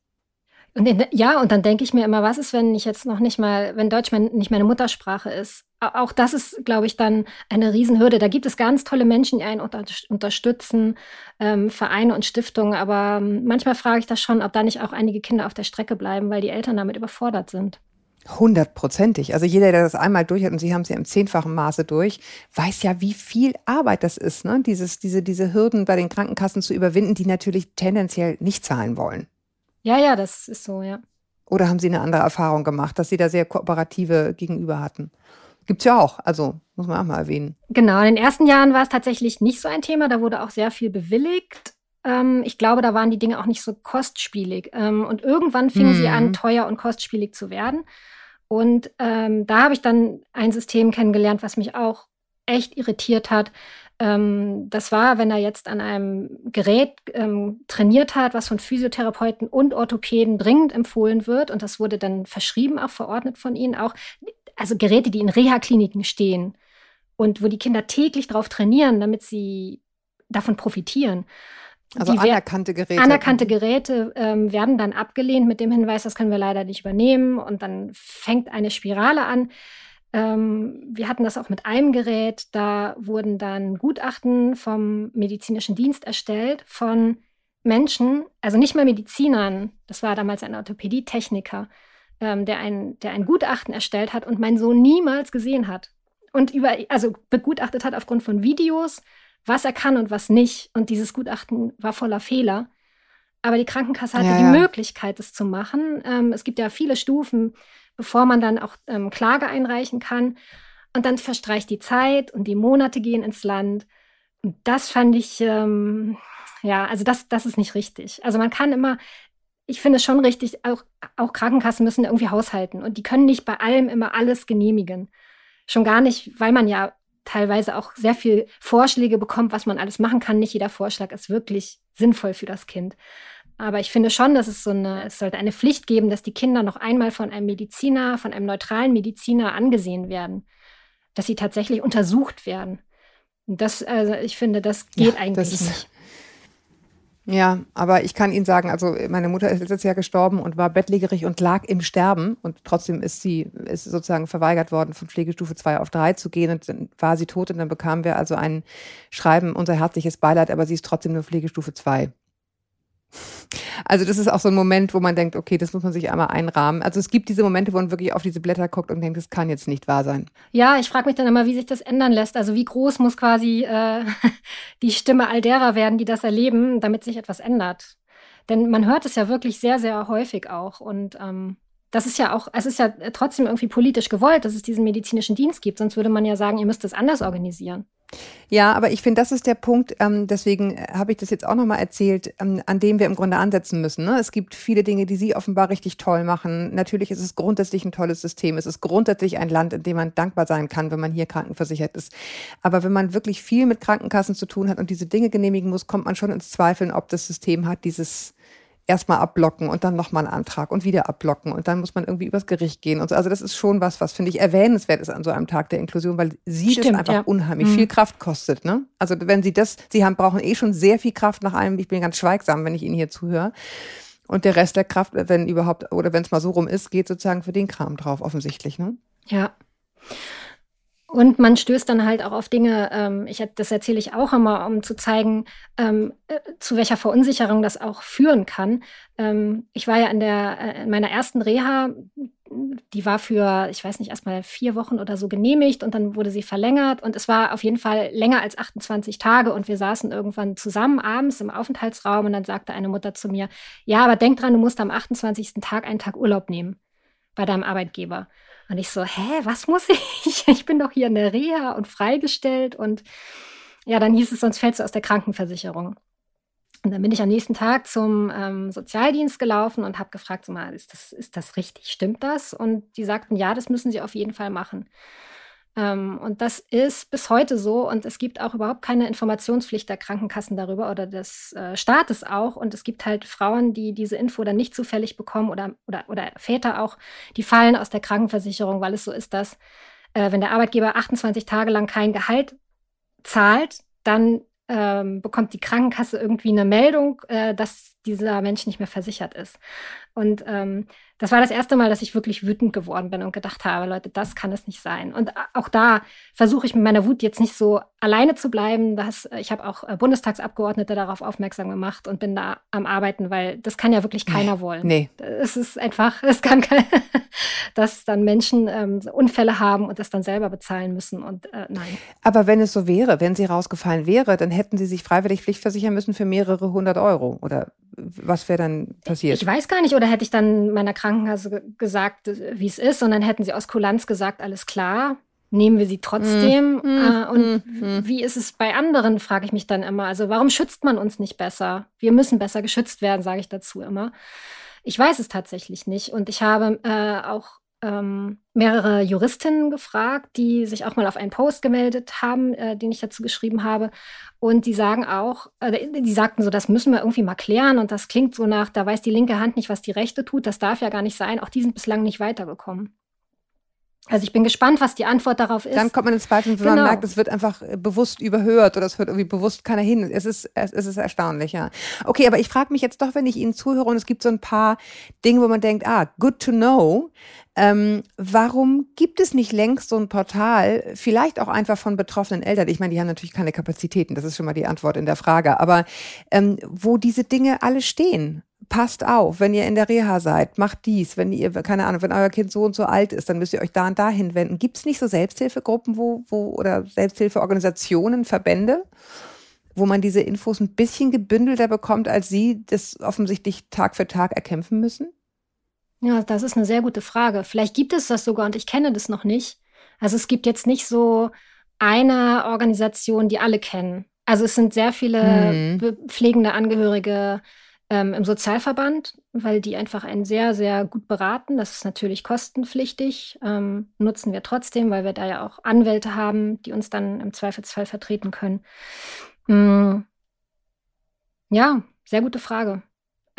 B: Und in, ja, und dann denke ich mir immer, was ist, wenn ich jetzt noch nicht mal, wenn Deutsch mein, nicht meine Muttersprache ist? Auch das ist, glaube ich, dann eine Riesenhürde. Da gibt es ganz tolle Menschen, die einen unter, unterstützen, ähm, Vereine und Stiftungen. Aber ähm, manchmal frage ich das schon, ob da nicht auch einige Kinder auf der Strecke bleiben, weil die Eltern damit überfordert sind.
C: Hundertprozentig. Also jeder, der das einmal durch hat, und Sie haben es ja im zehnfachen Maße durch, weiß ja, wie viel Arbeit das ist, ne? Dieses, diese, diese Hürden bei den Krankenkassen zu überwinden, die natürlich tendenziell nicht zahlen wollen.
B: Ja, ja, das ist so, ja.
C: Oder haben Sie eine andere Erfahrung gemacht, dass Sie da sehr kooperative Gegenüber hatten? Gibt's ja auch, also muss man auch mal erwähnen.
B: Genau, in den ersten Jahren war es tatsächlich nicht so ein Thema, da wurde auch sehr viel bewilligt. Ähm, ich glaube, da waren die Dinge auch nicht so kostspielig. Ähm, und irgendwann fingen hm. sie an, mhm. teuer und kostspielig zu werden. Und ähm, da habe ich dann ein System kennengelernt, was mich auch echt irritiert hat. Ähm, das war, wenn er jetzt an einem Gerät ähm, trainiert hat, was von Physiotherapeuten und Orthopäden dringend empfohlen wird. Und das wurde dann verschrieben, auch verordnet von ihnen. Auch, also Geräte, die in Reha-Kliniken stehen und wo die Kinder täglich drauf trainieren, damit sie davon profitieren.
C: Also die anerkannte Geräte.
B: Anerkannte Geräte ähm, werden dann abgelehnt mit dem Hinweis, das können wir leider nicht übernehmen. Und dann fängt eine Spirale an. Ähm, wir hatten das auch mit einem Gerät. Da wurden dann Gutachten vom medizinischen Dienst erstellt von Menschen, also nicht mal Medizinern. Das war damals ein Orthopädietechniker, ähm, der, ein, der ein Gutachten erstellt hat und mein Sohn niemals gesehen hat. Und über, also begutachtet hat aufgrund von Videos, was er kann und was nicht. Und dieses Gutachten war voller Fehler. Aber die Krankenkasse hatte ja,
C: ja.
B: die Möglichkeit, es zu machen. Ähm, es gibt ja viele Stufen, bevor man dann auch ähm, Klage einreichen kann. Und dann verstreicht die Zeit und die Monate gehen ins Land. Und das fand ich, ähm, ja, also das, das ist nicht richtig. Also man kann immer, ich finde es schon richtig, auch, auch Krankenkassen müssen irgendwie haushalten und die können nicht bei allem immer alles genehmigen. Schon gar nicht, weil man ja teilweise auch sehr viel Vorschläge bekommt, was man alles machen kann. Nicht jeder Vorschlag ist wirklich sinnvoll für das Kind. Aber ich finde schon, dass es so eine, es sollte eine Pflicht geben, dass die Kinder noch einmal von einem Mediziner, von einem neutralen Mediziner angesehen werden, dass sie tatsächlich untersucht werden. Und das, also ich finde, das geht ja, eigentlich das nicht.
C: Ja, aber ich kann Ihnen sagen, also meine Mutter ist letztes Jahr gestorben und war bettlägerig und lag im Sterben und trotzdem ist sie ist sozusagen verweigert worden, von Pflegestufe 2 auf 3 zu gehen und dann war sie tot und dann bekamen wir also ein Schreiben, unser herzliches Beileid, aber sie ist trotzdem nur Pflegestufe 2. Also das ist auch so ein Moment, wo man denkt, okay, das muss man sich einmal einrahmen. Also es gibt diese Momente, wo man wirklich auf diese Blätter guckt und denkt, das kann jetzt nicht wahr sein.
B: Ja, ich frage mich dann immer, wie sich das ändern lässt. Also wie groß muss quasi äh, die Stimme all derer werden, die das erleben, damit sich etwas ändert. Denn man hört es ja wirklich sehr, sehr häufig auch. Und ähm, das ist ja auch, es ist ja trotzdem irgendwie politisch gewollt, dass es diesen medizinischen Dienst gibt. Sonst würde man ja sagen, ihr müsst es anders organisieren.
C: Ja, aber ich finde, das ist der Punkt, ähm, deswegen habe ich das jetzt auch nochmal erzählt, ähm, an dem wir im Grunde ansetzen müssen. Ne? Es gibt viele Dinge, die Sie offenbar richtig toll machen. Natürlich ist es grundsätzlich ein tolles System. Es ist grundsätzlich ein Land, in dem man dankbar sein kann, wenn man hier krankenversichert ist. Aber wenn man wirklich viel mit Krankenkassen zu tun hat und diese Dinge genehmigen muss, kommt man schon ins Zweifeln, ob das System hat, dieses erstmal abblocken und dann nochmal einen Antrag und wieder abblocken und dann muss man irgendwie übers Gericht gehen und so. Also das ist schon was, was finde ich erwähnenswert ist an so einem Tag der Inklusion, weil sie Stimmt, das einfach ja. unheimlich mhm. viel Kraft kostet. Ne? Also wenn sie das, sie haben brauchen eh schon sehr viel Kraft nach einem. Ich bin ganz schweigsam, wenn ich ihnen hier zuhöre. Und der Rest der Kraft, wenn überhaupt oder wenn es mal so rum ist, geht sozusagen für den Kram drauf offensichtlich. Ne?
B: Ja. Und man stößt dann halt auch auf Dinge, ähm, ich, das erzähle ich auch immer, um zu zeigen, ähm, äh, zu welcher Verunsicherung das auch führen kann. Ähm, ich war ja in, der, äh, in meiner ersten Reha, die war für, ich weiß nicht, erstmal vier Wochen oder so genehmigt und dann wurde sie verlängert und es war auf jeden Fall länger als 28 Tage und wir saßen irgendwann zusammen abends im Aufenthaltsraum und dann sagte eine Mutter zu mir, ja, aber denk dran, du musst am 28. Tag einen Tag Urlaub nehmen bei deinem Arbeitgeber. Und ich so, hä, was muss ich? Ich bin doch hier in der Reha und freigestellt. Und ja, dann hieß es, sonst fällst du aus der Krankenversicherung. Und dann bin ich am nächsten Tag zum ähm, Sozialdienst gelaufen und habe gefragt, so mal, ist das, ist das richtig? Stimmt das? Und die sagten, ja, das müssen sie auf jeden Fall machen. Ähm, und das ist bis heute so. Und es gibt auch überhaupt keine Informationspflicht der Krankenkassen darüber oder des äh, Staates auch. Und es gibt halt Frauen, die diese Info dann nicht zufällig bekommen oder, oder, oder Väter auch, die fallen aus der Krankenversicherung, weil es so ist, dass äh, wenn der Arbeitgeber 28 Tage lang kein Gehalt zahlt, dann ähm, bekommt die Krankenkasse irgendwie eine Meldung, äh, dass dieser Mensch nicht mehr versichert ist. Und ähm, das war das erste Mal, dass ich wirklich wütend geworden bin und gedacht habe, Leute, das kann es nicht sein. Und auch da versuche ich mit meiner Wut jetzt nicht so alleine zu bleiben. Das, ich habe auch äh, Bundestagsabgeordnete darauf aufmerksam gemacht und bin da am Arbeiten, weil das kann ja wirklich keiner
C: nee,
B: wollen.
C: Nee.
B: Es ist einfach, es kann kein, dass dann Menschen ähm, Unfälle haben und das dann selber bezahlen müssen. Und äh, nein.
C: Aber wenn es so wäre, wenn sie rausgefallen wäre, dann hätten sie sich freiwillig pflichtversichern müssen für mehrere hundert Euro. Oder was wäre dann passiert?
B: Ich weiß gar nicht, oder hätte ich dann meiner Krankenkasse gesagt, wie es ist, und dann hätten sie aus Kulanz gesagt, alles klar, nehmen wir sie trotzdem. Mm, äh, und mm, wie ist es bei anderen, frage ich mich dann immer. Also warum schützt man uns nicht besser? Wir müssen besser geschützt werden, sage ich dazu immer. Ich weiß es tatsächlich nicht. Und ich habe äh, auch ähm, mehrere Juristinnen gefragt, die sich auch mal auf einen Post gemeldet haben, äh, den ich dazu geschrieben habe. Und die sagen auch, äh, die sagten so, das müssen wir irgendwie mal klären. Und das klingt so nach, da weiß die linke Hand nicht, was die rechte tut. Das darf ja gar nicht sein. Auch die sind bislang nicht weitergekommen. Also ich bin gespannt, was die Antwort darauf ist.
C: Dann kommt man ins Zweifel, wenn genau. man merkt, es wird einfach äh, bewusst überhört oder es wird irgendwie bewusst keiner hin. Es ist, es, ist erstaunlich, ja. Okay, aber ich frage mich jetzt doch, wenn ich Ihnen zuhöre und es gibt so ein paar Dinge, wo man denkt, ah, good to know. Ähm, warum gibt es nicht längst so ein Portal, vielleicht auch einfach von betroffenen Eltern? Ich meine, die haben natürlich keine Kapazitäten, das ist schon mal die Antwort in der Frage, aber ähm, wo diese Dinge alle stehen passt auf, wenn ihr in der Reha seid, macht dies, wenn ihr, keine Ahnung, wenn euer Kind so und so alt ist, dann müsst ihr euch da und dahin wenden. Gibt es nicht so Selbsthilfegruppen, wo, wo, oder Selbsthilfeorganisationen, Verbände? wo man diese Infos ein bisschen gebündelter bekommt, als Sie das offensichtlich Tag für Tag erkämpfen müssen?
B: Ja, das ist eine sehr gute Frage. Vielleicht gibt es das sogar und ich kenne das noch nicht. Also es gibt jetzt nicht so eine Organisation, die alle kennen. Also es sind sehr viele mhm. pflegende Angehörige ähm, im Sozialverband, weil die einfach einen sehr, sehr gut beraten. Das ist natürlich kostenpflichtig, ähm, nutzen wir trotzdem, weil wir da ja auch Anwälte haben, die uns dann im Zweifelsfall vertreten können. Mhm. Ja, sehr gute Frage.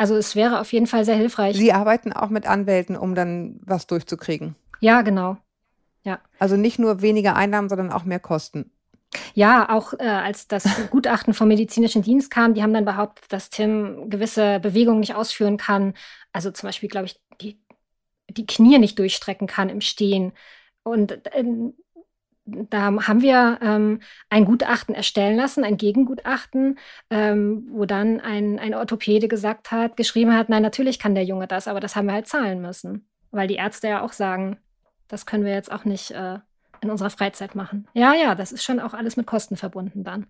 B: Also es wäre auf jeden Fall sehr hilfreich.
C: Sie arbeiten auch mit Anwälten, um dann was durchzukriegen.
B: Ja, genau. Ja.
C: Also nicht nur weniger Einnahmen, sondern auch mehr Kosten.
B: Ja, auch äh, als das Gutachten vom medizinischen Dienst kam, die haben dann behauptet, dass Tim gewisse Bewegungen nicht ausführen kann. Also zum Beispiel, glaube ich, die, die Knie nicht durchstrecken kann im Stehen. Und äh, da haben wir ähm, ein Gutachten erstellen lassen, ein Gegengutachten, ähm, wo dann ein, ein Orthopäde gesagt hat, geschrieben hat, nein, natürlich kann der Junge das, aber das haben wir halt zahlen müssen. Weil die Ärzte ja auch sagen, das können wir jetzt auch nicht äh, in unserer Freizeit machen. Ja, ja, das ist schon auch alles mit Kosten verbunden dann.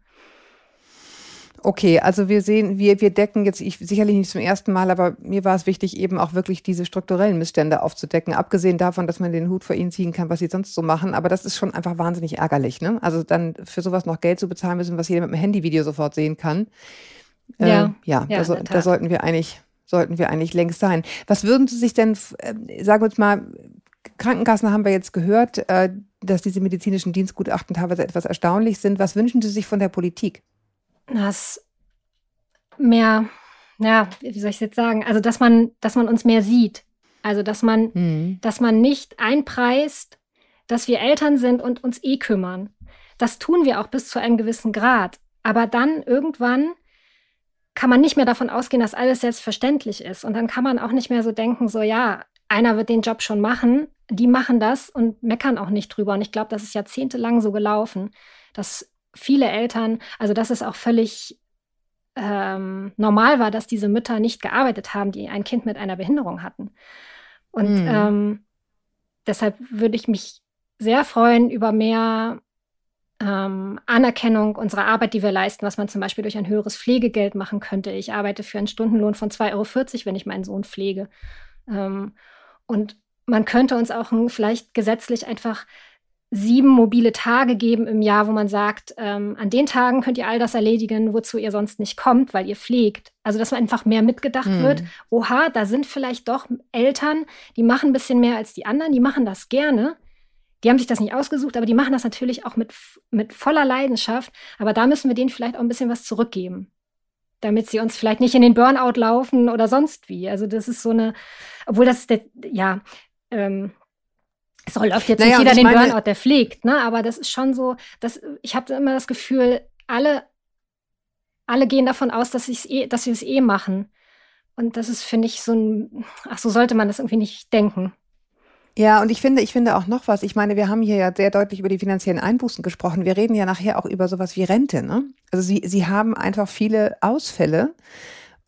C: Okay, also wir sehen, wir, wir decken jetzt, ich sicherlich nicht zum ersten Mal, aber mir war es wichtig, eben auch wirklich diese strukturellen Missstände aufzudecken. Abgesehen davon, dass man den Hut vor ihnen ziehen kann, was sie sonst so machen. Aber das ist schon einfach wahnsinnig ärgerlich. Ne? Also dann für sowas noch Geld zu bezahlen müssen, was jeder mit dem Handyvideo sofort sehen kann.
B: Ja, ähm,
C: ja, ja da, so, da, sollten wir eigentlich, sollten wir eigentlich längst sein. Was würden Sie sich denn, äh, sagen wir uns mal, Krankenkassen haben wir jetzt gehört, äh, dass diese medizinischen Dienstgutachten teilweise etwas erstaunlich sind. Was wünschen Sie sich von der Politik?
B: Das mehr, ja, wie soll ich es jetzt sagen? Also, dass man, dass man uns mehr sieht. Also, dass man, mhm. dass man nicht einpreist, dass wir Eltern sind und uns eh kümmern. Das tun wir auch bis zu einem gewissen Grad. Aber dann irgendwann kann man nicht mehr davon ausgehen, dass alles selbstverständlich ist. Und dann kann man auch nicht mehr so denken, so ja, einer wird den Job schon machen, die machen das und meckern auch nicht drüber. Und ich glaube, das ist jahrzehntelang so gelaufen, dass viele Eltern, also dass es auch völlig ähm, normal war, dass diese Mütter nicht gearbeitet haben, die ein Kind mit einer Behinderung hatten. Und mhm. ähm, deshalb würde ich mich sehr freuen über mehr ähm, Anerkennung unserer Arbeit, die wir leisten, was man zum Beispiel durch ein höheres Pflegegeld machen könnte. Ich arbeite für einen Stundenlohn von 2,40 Euro, wenn ich meinen Sohn pflege. Ähm, und man könnte uns auch vielleicht gesetzlich einfach sieben mobile Tage geben im Jahr, wo man sagt, ähm, an den Tagen könnt ihr all das erledigen, wozu ihr sonst nicht kommt, weil ihr pflegt. Also dass man einfach mehr mitgedacht hm. wird. Oha, da sind vielleicht doch Eltern, die machen ein bisschen mehr als die anderen, die machen das gerne. Die haben sich das nicht ausgesucht, aber die machen das natürlich auch mit, mit voller Leidenschaft. Aber da müssen wir denen vielleicht auch ein bisschen was zurückgeben damit sie uns vielleicht nicht in den Burnout laufen oder sonst wie. Also das ist so eine, obwohl das der, ja, ähm, es läuft jetzt naja, nicht jeder den meine, Burnout, der pflegt, ne? Aber das ist schon so, dass ich habe immer das Gefühl, alle, alle gehen davon aus, dass, eh, dass sie es eh machen. Und das ist, finde ich, so ein, ach, so sollte man das irgendwie nicht denken.
C: Ja, und ich finde, ich finde auch noch was. Ich meine, wir haben hier ja sehr deutlich über die finanziellen Einbußen gesprochen. Wir reden ja nachher auch über sowas wie Rente. Ne? Also Sie, Sie haben einfach viele Ausfälle,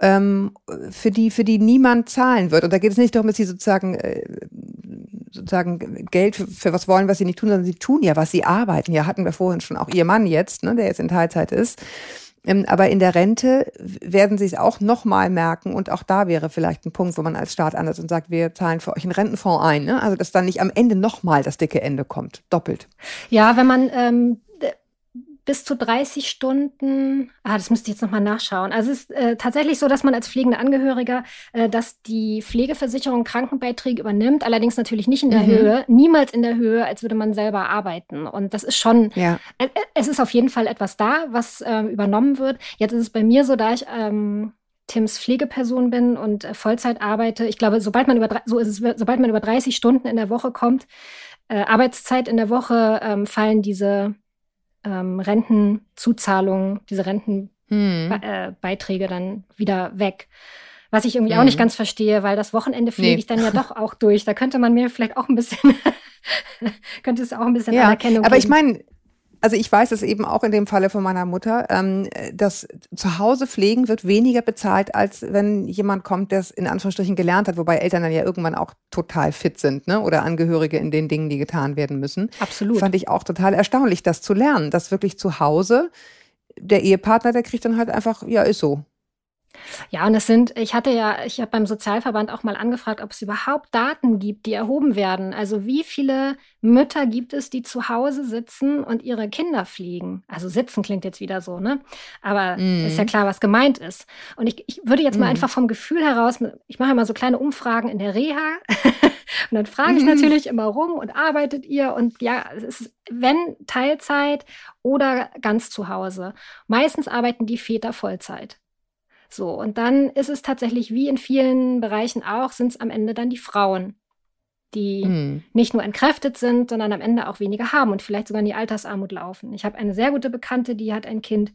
C: ähm, für die, für die niemand zahlen wird. Und da geht es nicht darum, dass Sie sozusagen, äh, sozusagen Geld für, für was wollen, was Sie nicht tun, sondern Sie tun ja was. Sie arbeiten. Ja, hatten wir vorhin schon auch Ihr Mann jetzt, ne, der jetzt in Teilzeit ist. Ähm, aber in der Rente werden sie es auch nochmal merken und auch da wäre vielleicht ein Punkt, wo man als Staat anders und sagt, wir zahlen für euch einen Rentenfonds ein. Ne? Also dass dann nicht am Ende nochmal das dicke Ende kommt, doppelt.
B: Ja, wenn man ähm, bis zu 30 Stunden, ah, das müsste ich jetzt nochmal nachschauen. Also es ist äh, tatsächlich so, dass man als pflegender Angehöriger, äh, dass die Pflegeversicherung Krankenbeiträge übernimmt, allerdings natürlich nicht in der mhm. Höhe, niemals in der Höhe, als würde man selber arbeiten. Und das ist schon, ja. äh, es ist auf jeden Fall etwas da, was ähm, übernommen wird. Jetzt ist es bei mir so, da ich ähm, Tims Pflegeperson bin und äh, Vollzeit arbeite. Ich glaube, sobald man über so ist es, sobald man über 30 Stunden in der Woche kommt, äh, Arbeitszeit in der Woche, ähm, fallen diese ähm, Rentenzuzahlungen, diese Rentenbeiträge hm. äh, dann wieder weg. Was ich irgendwie hm. auch nicht ganz verstehe, weil das Wochenende fliege nee. ich dann ja doch auch durch. Da könnte man mir vielleicht auch ein bisschen, könnte es auch ein bisschen ja, Anerkennung
C: aber geben. Aber ich meine, also ich weiß es eben auch in dem Falle von meiner Mutter, ähm, dass zu Hause pflegen wird weniger bezahlt, als wenn jemand kommt, der es in Anführungsstrichen gelernt hat, wobei Eltern dann ja irgendwann auch total fit sind, ne? Oder Angehörige in den Dingen, die getan werden müssen.
B: Absolut.
C: Fand ich auch total erstaunlich, das zu lernen, dass wirklich zu Hause der Ehepartner, der kriegt dann halt einfach, ja, ist so.
B: Ja, und es sind, ich hatte ja, ich habe beim Sozialverband auch mal angefragt, ob es überhaupt Daten gibt, die erhoben werden. Also wie viele Mütter gibt es, die zu Hause sitzen und ihre Kinder pflegen? Also sitzen klingt jetzt wieder so, ne? Aber mm. ist ja klar, was gemeint ist. Und ich, ich würde jetzt mal mm. einfach vom Gefühl heraus, ich mache immer so kleine Umfragen in der Reha und dann frage ich mm. natürlich immer rum und arbeitet ihr? Und ja, es ist, wenn Teilzeit oder ganz zu Hause. Meistens arbeiten die Väter Vollzeit. So, und dann ist es tatsächlich wie in vielen Bereichen auch, sind es am Ende dann die Frauen, die mhm. nicht nur entkräftet sind, sondern am Ende auch weniger haben und vielleicht sogar in die Altersarmut laufen. Ich habe eine sehr gute Bekannte, die hat ein Kind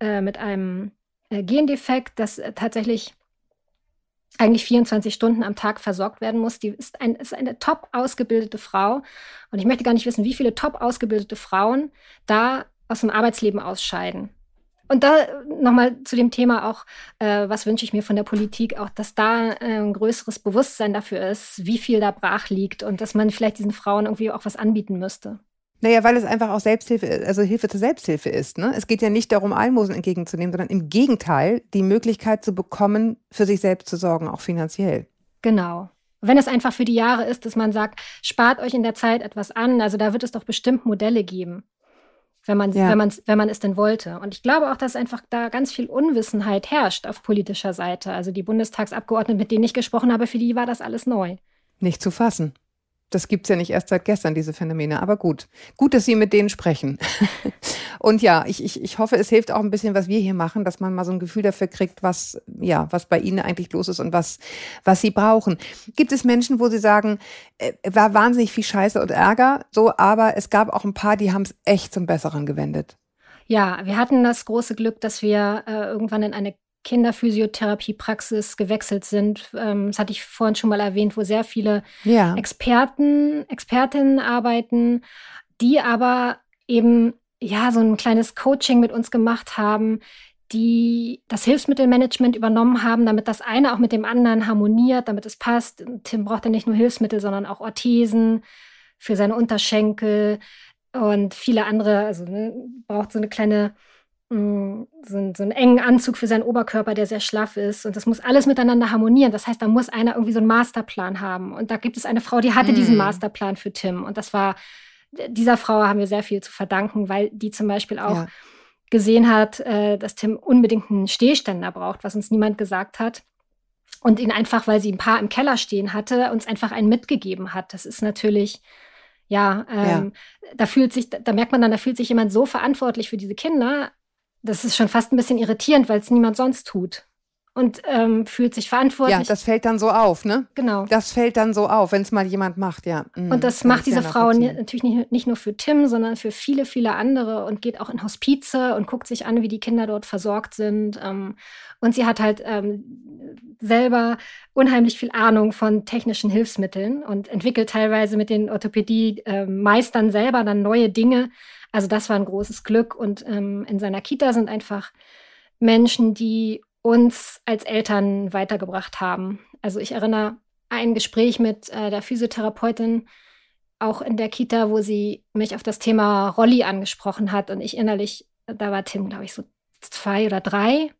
B: äh, mit einem äh, Gendefekt, das äh, tatsächlich eigentlich 24 Stunden am Tag versorgt werden muss. Die ist, ein, ist eine top ausgebildete Frau. Und ich möchte gar nicht wissen, wie viele top ausgebildete Frauen da aus dem Arbeitsleben ausscheiden. Und da nochmal zu dem Thema auch, äh, was wünsche ich mir von der Politik, auch, dass da äh, ein größeres Bewusstsein dafür ist, wie viel da brach liegt und dass man vielleicht diesen Frauen irgendwie auch was anbieten müsste.
C: Naja, weil es einfach auch Selbsthilfe, also Hilfe zur Selbsthilfe ist. Ne? Es geht ja nicht darum, Almosen entgegenzunehmen, sondern im Gegenteil, die Möglichkeit zu bekommen, für sich selbst zu sorgen, auch finanziell.
B: Genau. Wenn es einfach für die Jahre ist, dass man sagt, spart euch in der Zeit etwas an, also da wird es doch bestimmt Modelle geben wenn man, ja. wenn, man, wenn man es denn wollte. Und ich glaube auch, dass einfach da ganz viel Unwissenheit herrscht auf politischer Seite. Also die Bundestagsabgeordneten, mit denen ich gesprochen habe, für die war das alles neu.
C: Nicht zu fassen. Das gibt es ja nicht erst seit gestern, diese Phänomene. Aber gut. Gut, dass Sie mit denen sprechen. Und ja, ich, ich, ich hoffe, es hilft auch ein bisschen, was wir hier machen, dass man mal so ein Gefühl dafür kriegt, was, ja, was bei Ihnen eigentlich los ist und was, was Sie brauchen. Gibt es Menschen, wo Sie sagen, äh, war wahnsinnig viel Scheiße und Ärger, so, aber es gab auch ein paar, die haben es echt zum Besseren gewendet?
B: Ja, wir hatten das große Glück, dass wir äh, irgendwann in eine Kinderphysiotherapiepraxis gewechselt sind. Ähm, das hatte ich vorhin schon mal erwähnt, wo sehr viele ja. Experten, Expertinnen arbeiten, die aber eben ja so ein kleines Coaching mit uns gemacht haben, die das Hilfsmittelmanagement übernommen haben, damit das eine auch mit dem anderen harmoniert, damit es passt. Tim braucht ja nicht nur Hilfsmittel, sondern auch Orthesen für seine Unterschenkel und viele andere. Also ne, braucht so eine kleine Mm, so, einen, so einen engen Anzug für seinen Oberkörper, der sehr schlaff ist. Und das muss alles miteinander harmonieren. Das heißt, da muss einer irgendwie so einen Masterplan haben. Und da gibt es eine Frau, die hatte mm. diesen Masterplan für Tim. Und das war, dieser Frau haben wir sehr viel zu verdanken, weil die zum Beispiel auch ja. gesehen hat, äh, dass Tim unbedingt einen Stehständer braucht, was uns niemand gesagt hat. Und ihn einfach, weil sie ein paar im Keller stehen hatte, uns einfach einen mitgegeben hat. Das ist natürlich ja, ähm, ja, da fühlt sich, da merkt man dann, da fühlt sich jemand so verantwortlich für diese Kinder, das ist schon fast ein bisschen irritierend, weil es niemand sonst tut und ähm, fühlt sich verantwortlich.
C: Ja, das fällt dann so auf, ne?
B: Genau.
C: Das fällt dann so auf, wenn es mal jemand macht, ja.
B: Mhm, und das macht diese Frau natürlich nicht, nicht, nur für Tim, sondern für viele, viele andere und geht auch in Hospize und guckt sich an, wie die Kinder dort versorgt sind. Ähm, und sie hat halt ähm, selber unheimlich viel Ahnung von technischen Hilfsmitteln und entwickelt teilweise mit den Orthopädie-Meistern selber dann neue Dinge. Also das war ein großes Glück. Und ähm, in seiner Kita sind einfach Menschen, die uns als Eltern weitergebracht haben. Also ich erinnere ein Gespräch mit äh, der Physiotherapeutin, auch in der Kita, wo sie mich auf das Thema Rolli angesprochen hat und ich innerlich, da war Tim, glaube ich, so zwei oder drei.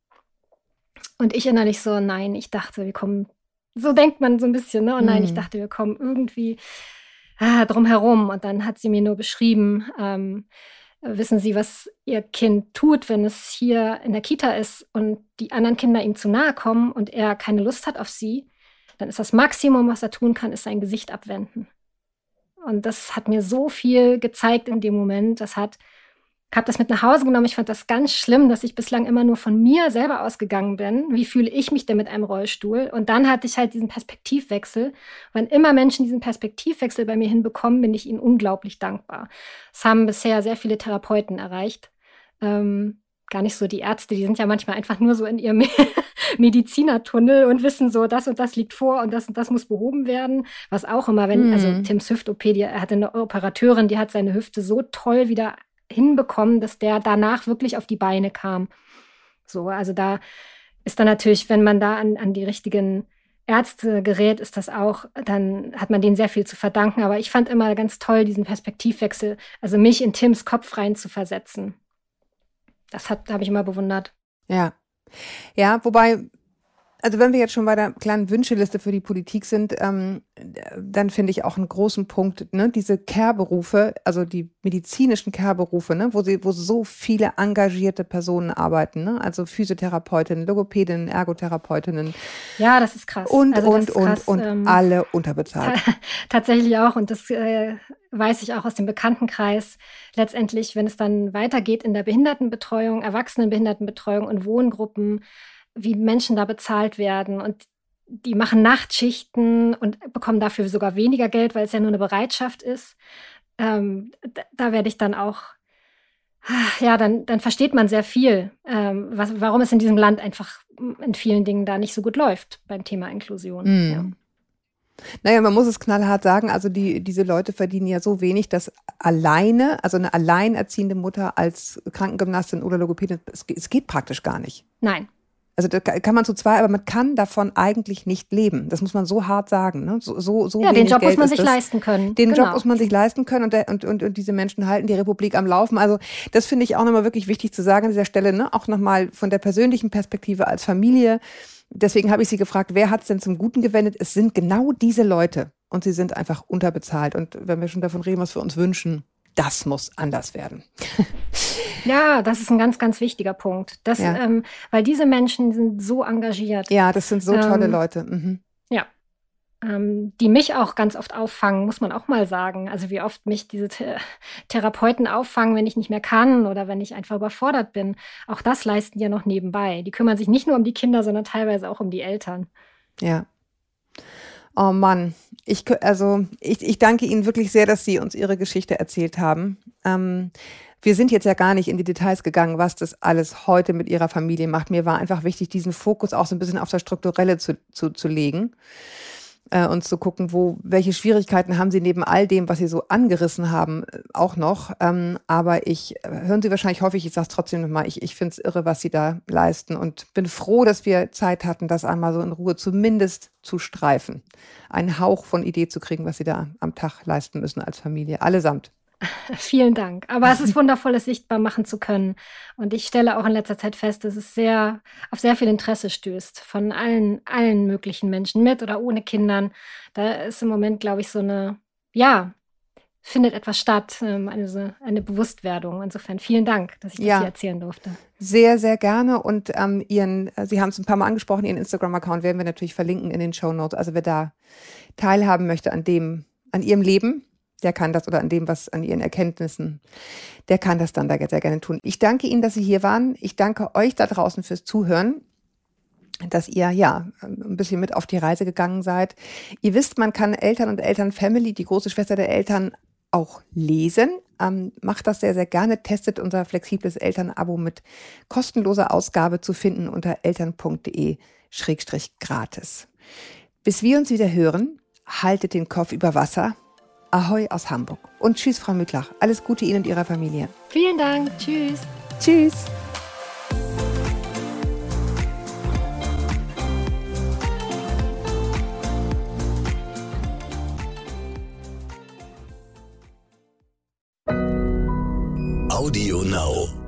B: Und ich innerlich so, nein, ich dachte, wir kommen, so denkt man so ein bisschen, ne? Und nein, ich mhm. dachte, wir kommen irgendwie ah, drum herum. Und dann hat sie mir nur beschrieben, ähm, wissen Sie, was Ihr Kind tut, wenn es hier in der Kita ist und die anderen Kinder ihm zu nahe kommen und er keine Lust hat auf sie, dann ist das Maximum, was er tun kann, ist sein Gesicht abwenden. Und das hat mir so viel gezeigt in dem Moment. Das hat habe das mit nach Hause genommen. Ich fand das ganz schlimm, dass ich bislang immer nur von mir selber ausgegangen bin. Wie fühle ich mich denn mit einem Rollstuhl? Und dann hatte ich halt diesen Perspektivwechsel. Wann immer Menschen diesen Perspektivwechsel bei mir hinbekommen, bin ich ihnen unglaublich dankbar. Es haben bisher sehr viele Therapeuten erreicht. Ähm, gar nicht so die Ärzte, die sind ja manchmal einfach nur so in ihrem Medizinertunnel und wissen so, das und das liegt vor und das und das muss behoben werden. Was auch immer, wenn, also mhm. also Tims Hüft-OP, er hatte eine Operateurin, die hat seine Hüfte so toll wieder hinbekommen, dass der danach wirklich auf die Beine kam. So, also da ist dann natürlich, wenn man da an, an die richtigen Ärzte gerät, ist das auch, dann hat man denen sehr viel zu verdanken. Aber ich fand immer ganz toll, diesen Perspektivwechsel, also mich in Tims Kopf rein zu versetzen. Das habe ich immer bewundert.
C: Ja. Ja, wobei also wenn wir jetzt schon bei der kleinen Wünscheliste für die Politik sind, ähm, dann finde ich auch einen großen Punkt, ne, diese Care-Berufe, also die medizinischen Care-Berufe, ne, wo sie, wo so viele engagierte Personen arbeiten, ne, also Physiotherapeutinnen, Logopädinnen, Ergotherapeutinnen.
B: Ja, das ist krass.
C: Und, also und, und, krass, und ähm, alle unterbezahlt.
B: Tatsächlich auch. Und das äh, weiß ich auch aus dem Bekanntenkreis. Letztendlich, wenn es dann weitergeht in der Behindertenbetreuung, Erwachsenenbehindertenbetreuung und Wohngruppen, wie Menschen da bezahlt werden. Und die machen Nachtschichten und bekommen dafür sogar weniger Geld, weil es ja nur eine Bereitschaft ist. Ähm, da, da werde ich dann auch, ja, dann, dann versteht man sehr viel, ähm, was, warum es in diesem Land einfach in vielen Dingen da nicht so gut läuft beim Thema Inklusion. Mm. Ja.
C: Naja, man muss es knallhart sagen, also die, diese Leute verdienen ja so wenig, dass alleine, also eine alleinerziehende Mutter als Krankengymnastin oder Logopädin, es, es geht praktisch gar nicht.
B: Nein,
C: also da kann man zu zwei, aber man kann davon eigentlich nicht leben. Das muss man so hart sagen. Ne? So, so, so
B: ja, den Job Geld muss man sich das. leisten können.
C: Den genau. Job muss man sich leisten können und, der, und, und, und diese Menschen halten die Republik am Laufen. Also das finde ich auch nochmal wirklich wichtig zu sagen an dieser Stelle. Ne? Auch nochmal von der persönlichen Perspektive als Familie. Deswegen habe ich Sie gefragt, wer hat es denn zum Guten gewendet? Es sind genau diese Leute und sie sind einfach unterbezahlt. Und wenn wir schon davon reden, was wir uns wünschen, das muss anders werden.
B: Ja, das ist ein ganz, ganz wichtiger Punkt. Das, ja. ähm, weil diese Menschen sind so engagiert.
C: Ja, das sind so tolle ähm, Leute. Mhm.
B: Ja. Ähm, die mich auch ganz oft auffangen, muss man auch mal sagen. Also wie oft mich diese Th Therapeuten auffangen, wenn ich nicht mehr kann oder wenn ich einfach überfordert bin. Auch das leisten die ja noch nebenbei. Die kümmern sich nicht nur um die Kinder, sondern teilweise auch um die Eltern.
C: Ja. Oh Mann, ich, also ich, ich danke Ihnen wirklich sehr, dass Sie uns Ihre Geschichte erzählt haben. Ähm, wir sind jetzt ja gar nicht in die Details gegangen, was das alles heute mit ihrer Familie macht. Mir war einfach wichtig, diesen Fokus auch so ein bisschen auf das Strukturelle zu, zu, zu legen äh, und zu gucken, wo, welche Schwierigkeiten haben sie neben all dem, was sie so angerissen haben, äh, auch noch. Ähm, aber ich, äh, hören Sie wahrscheinlich häufig, ich sage es trotzdem nochmal, ich, ich finde es irre, was sie da leisten und bin froh, dass wir Zeit hatten, das einmal so in Ruhe zumindest zu streifen. Einen Hauch von Idee zu kriegen, was sie da am Tag leisten müssen als Familie. Allesamt.
B: Vielen Dank. Aber es ist wundervoll, es sichtbar machen zu können. Und ich stelle auch in letzter Zeit fest, dass es sehr auf sehr viel Interesse stößt von allen, allen möglichen Menschen mit oder ohne Kindern. Da ist im Moment, glaube ich, so eine, ja, findet etwas statt, ähm, eine, eine Bewusstwerdung. Insofern vielen Dank, dass ich das ja. hier erzählen durfte.
C: Sehr, sehr gerne. Und ähm, Ihren, äh, Sie haben es ein paar Mal angesprochen, Ihren Instagram-Account werden wir natürlich verlinken in den Show Notes. Also wer da teilhaben möchte an dem, an Ihrem Leben, der kann das oder an dem, was an ihren Erkenntnissen, der kann das dann da sehr gerne tun. Ich danke Ihnen, dass Sie hier waren. Ich danke euch da draußen fürs Zuhören dass ihr ja ein bisschen mit auf die Reise gegangen seid. Ihr wisst, man kann Eltern und Eltern Family, die große Schwester der Eltern, auch lesen. Ähm, macht das sehr, sehr gerne. Testet unser flexibles Elternabo mit kostenloser Ausgabe zu finden unter eltern.de-gratis. Bis wir uns wieder hören, haltet den Kopf über Wasser Ahoi aus Hamburg. Und tschüss, Frau Mücklach. Alles Gute Ihnen und Ihrer Familie.
B: Vielen Dank. Tschüss.
C: Tschüss. Audio Now.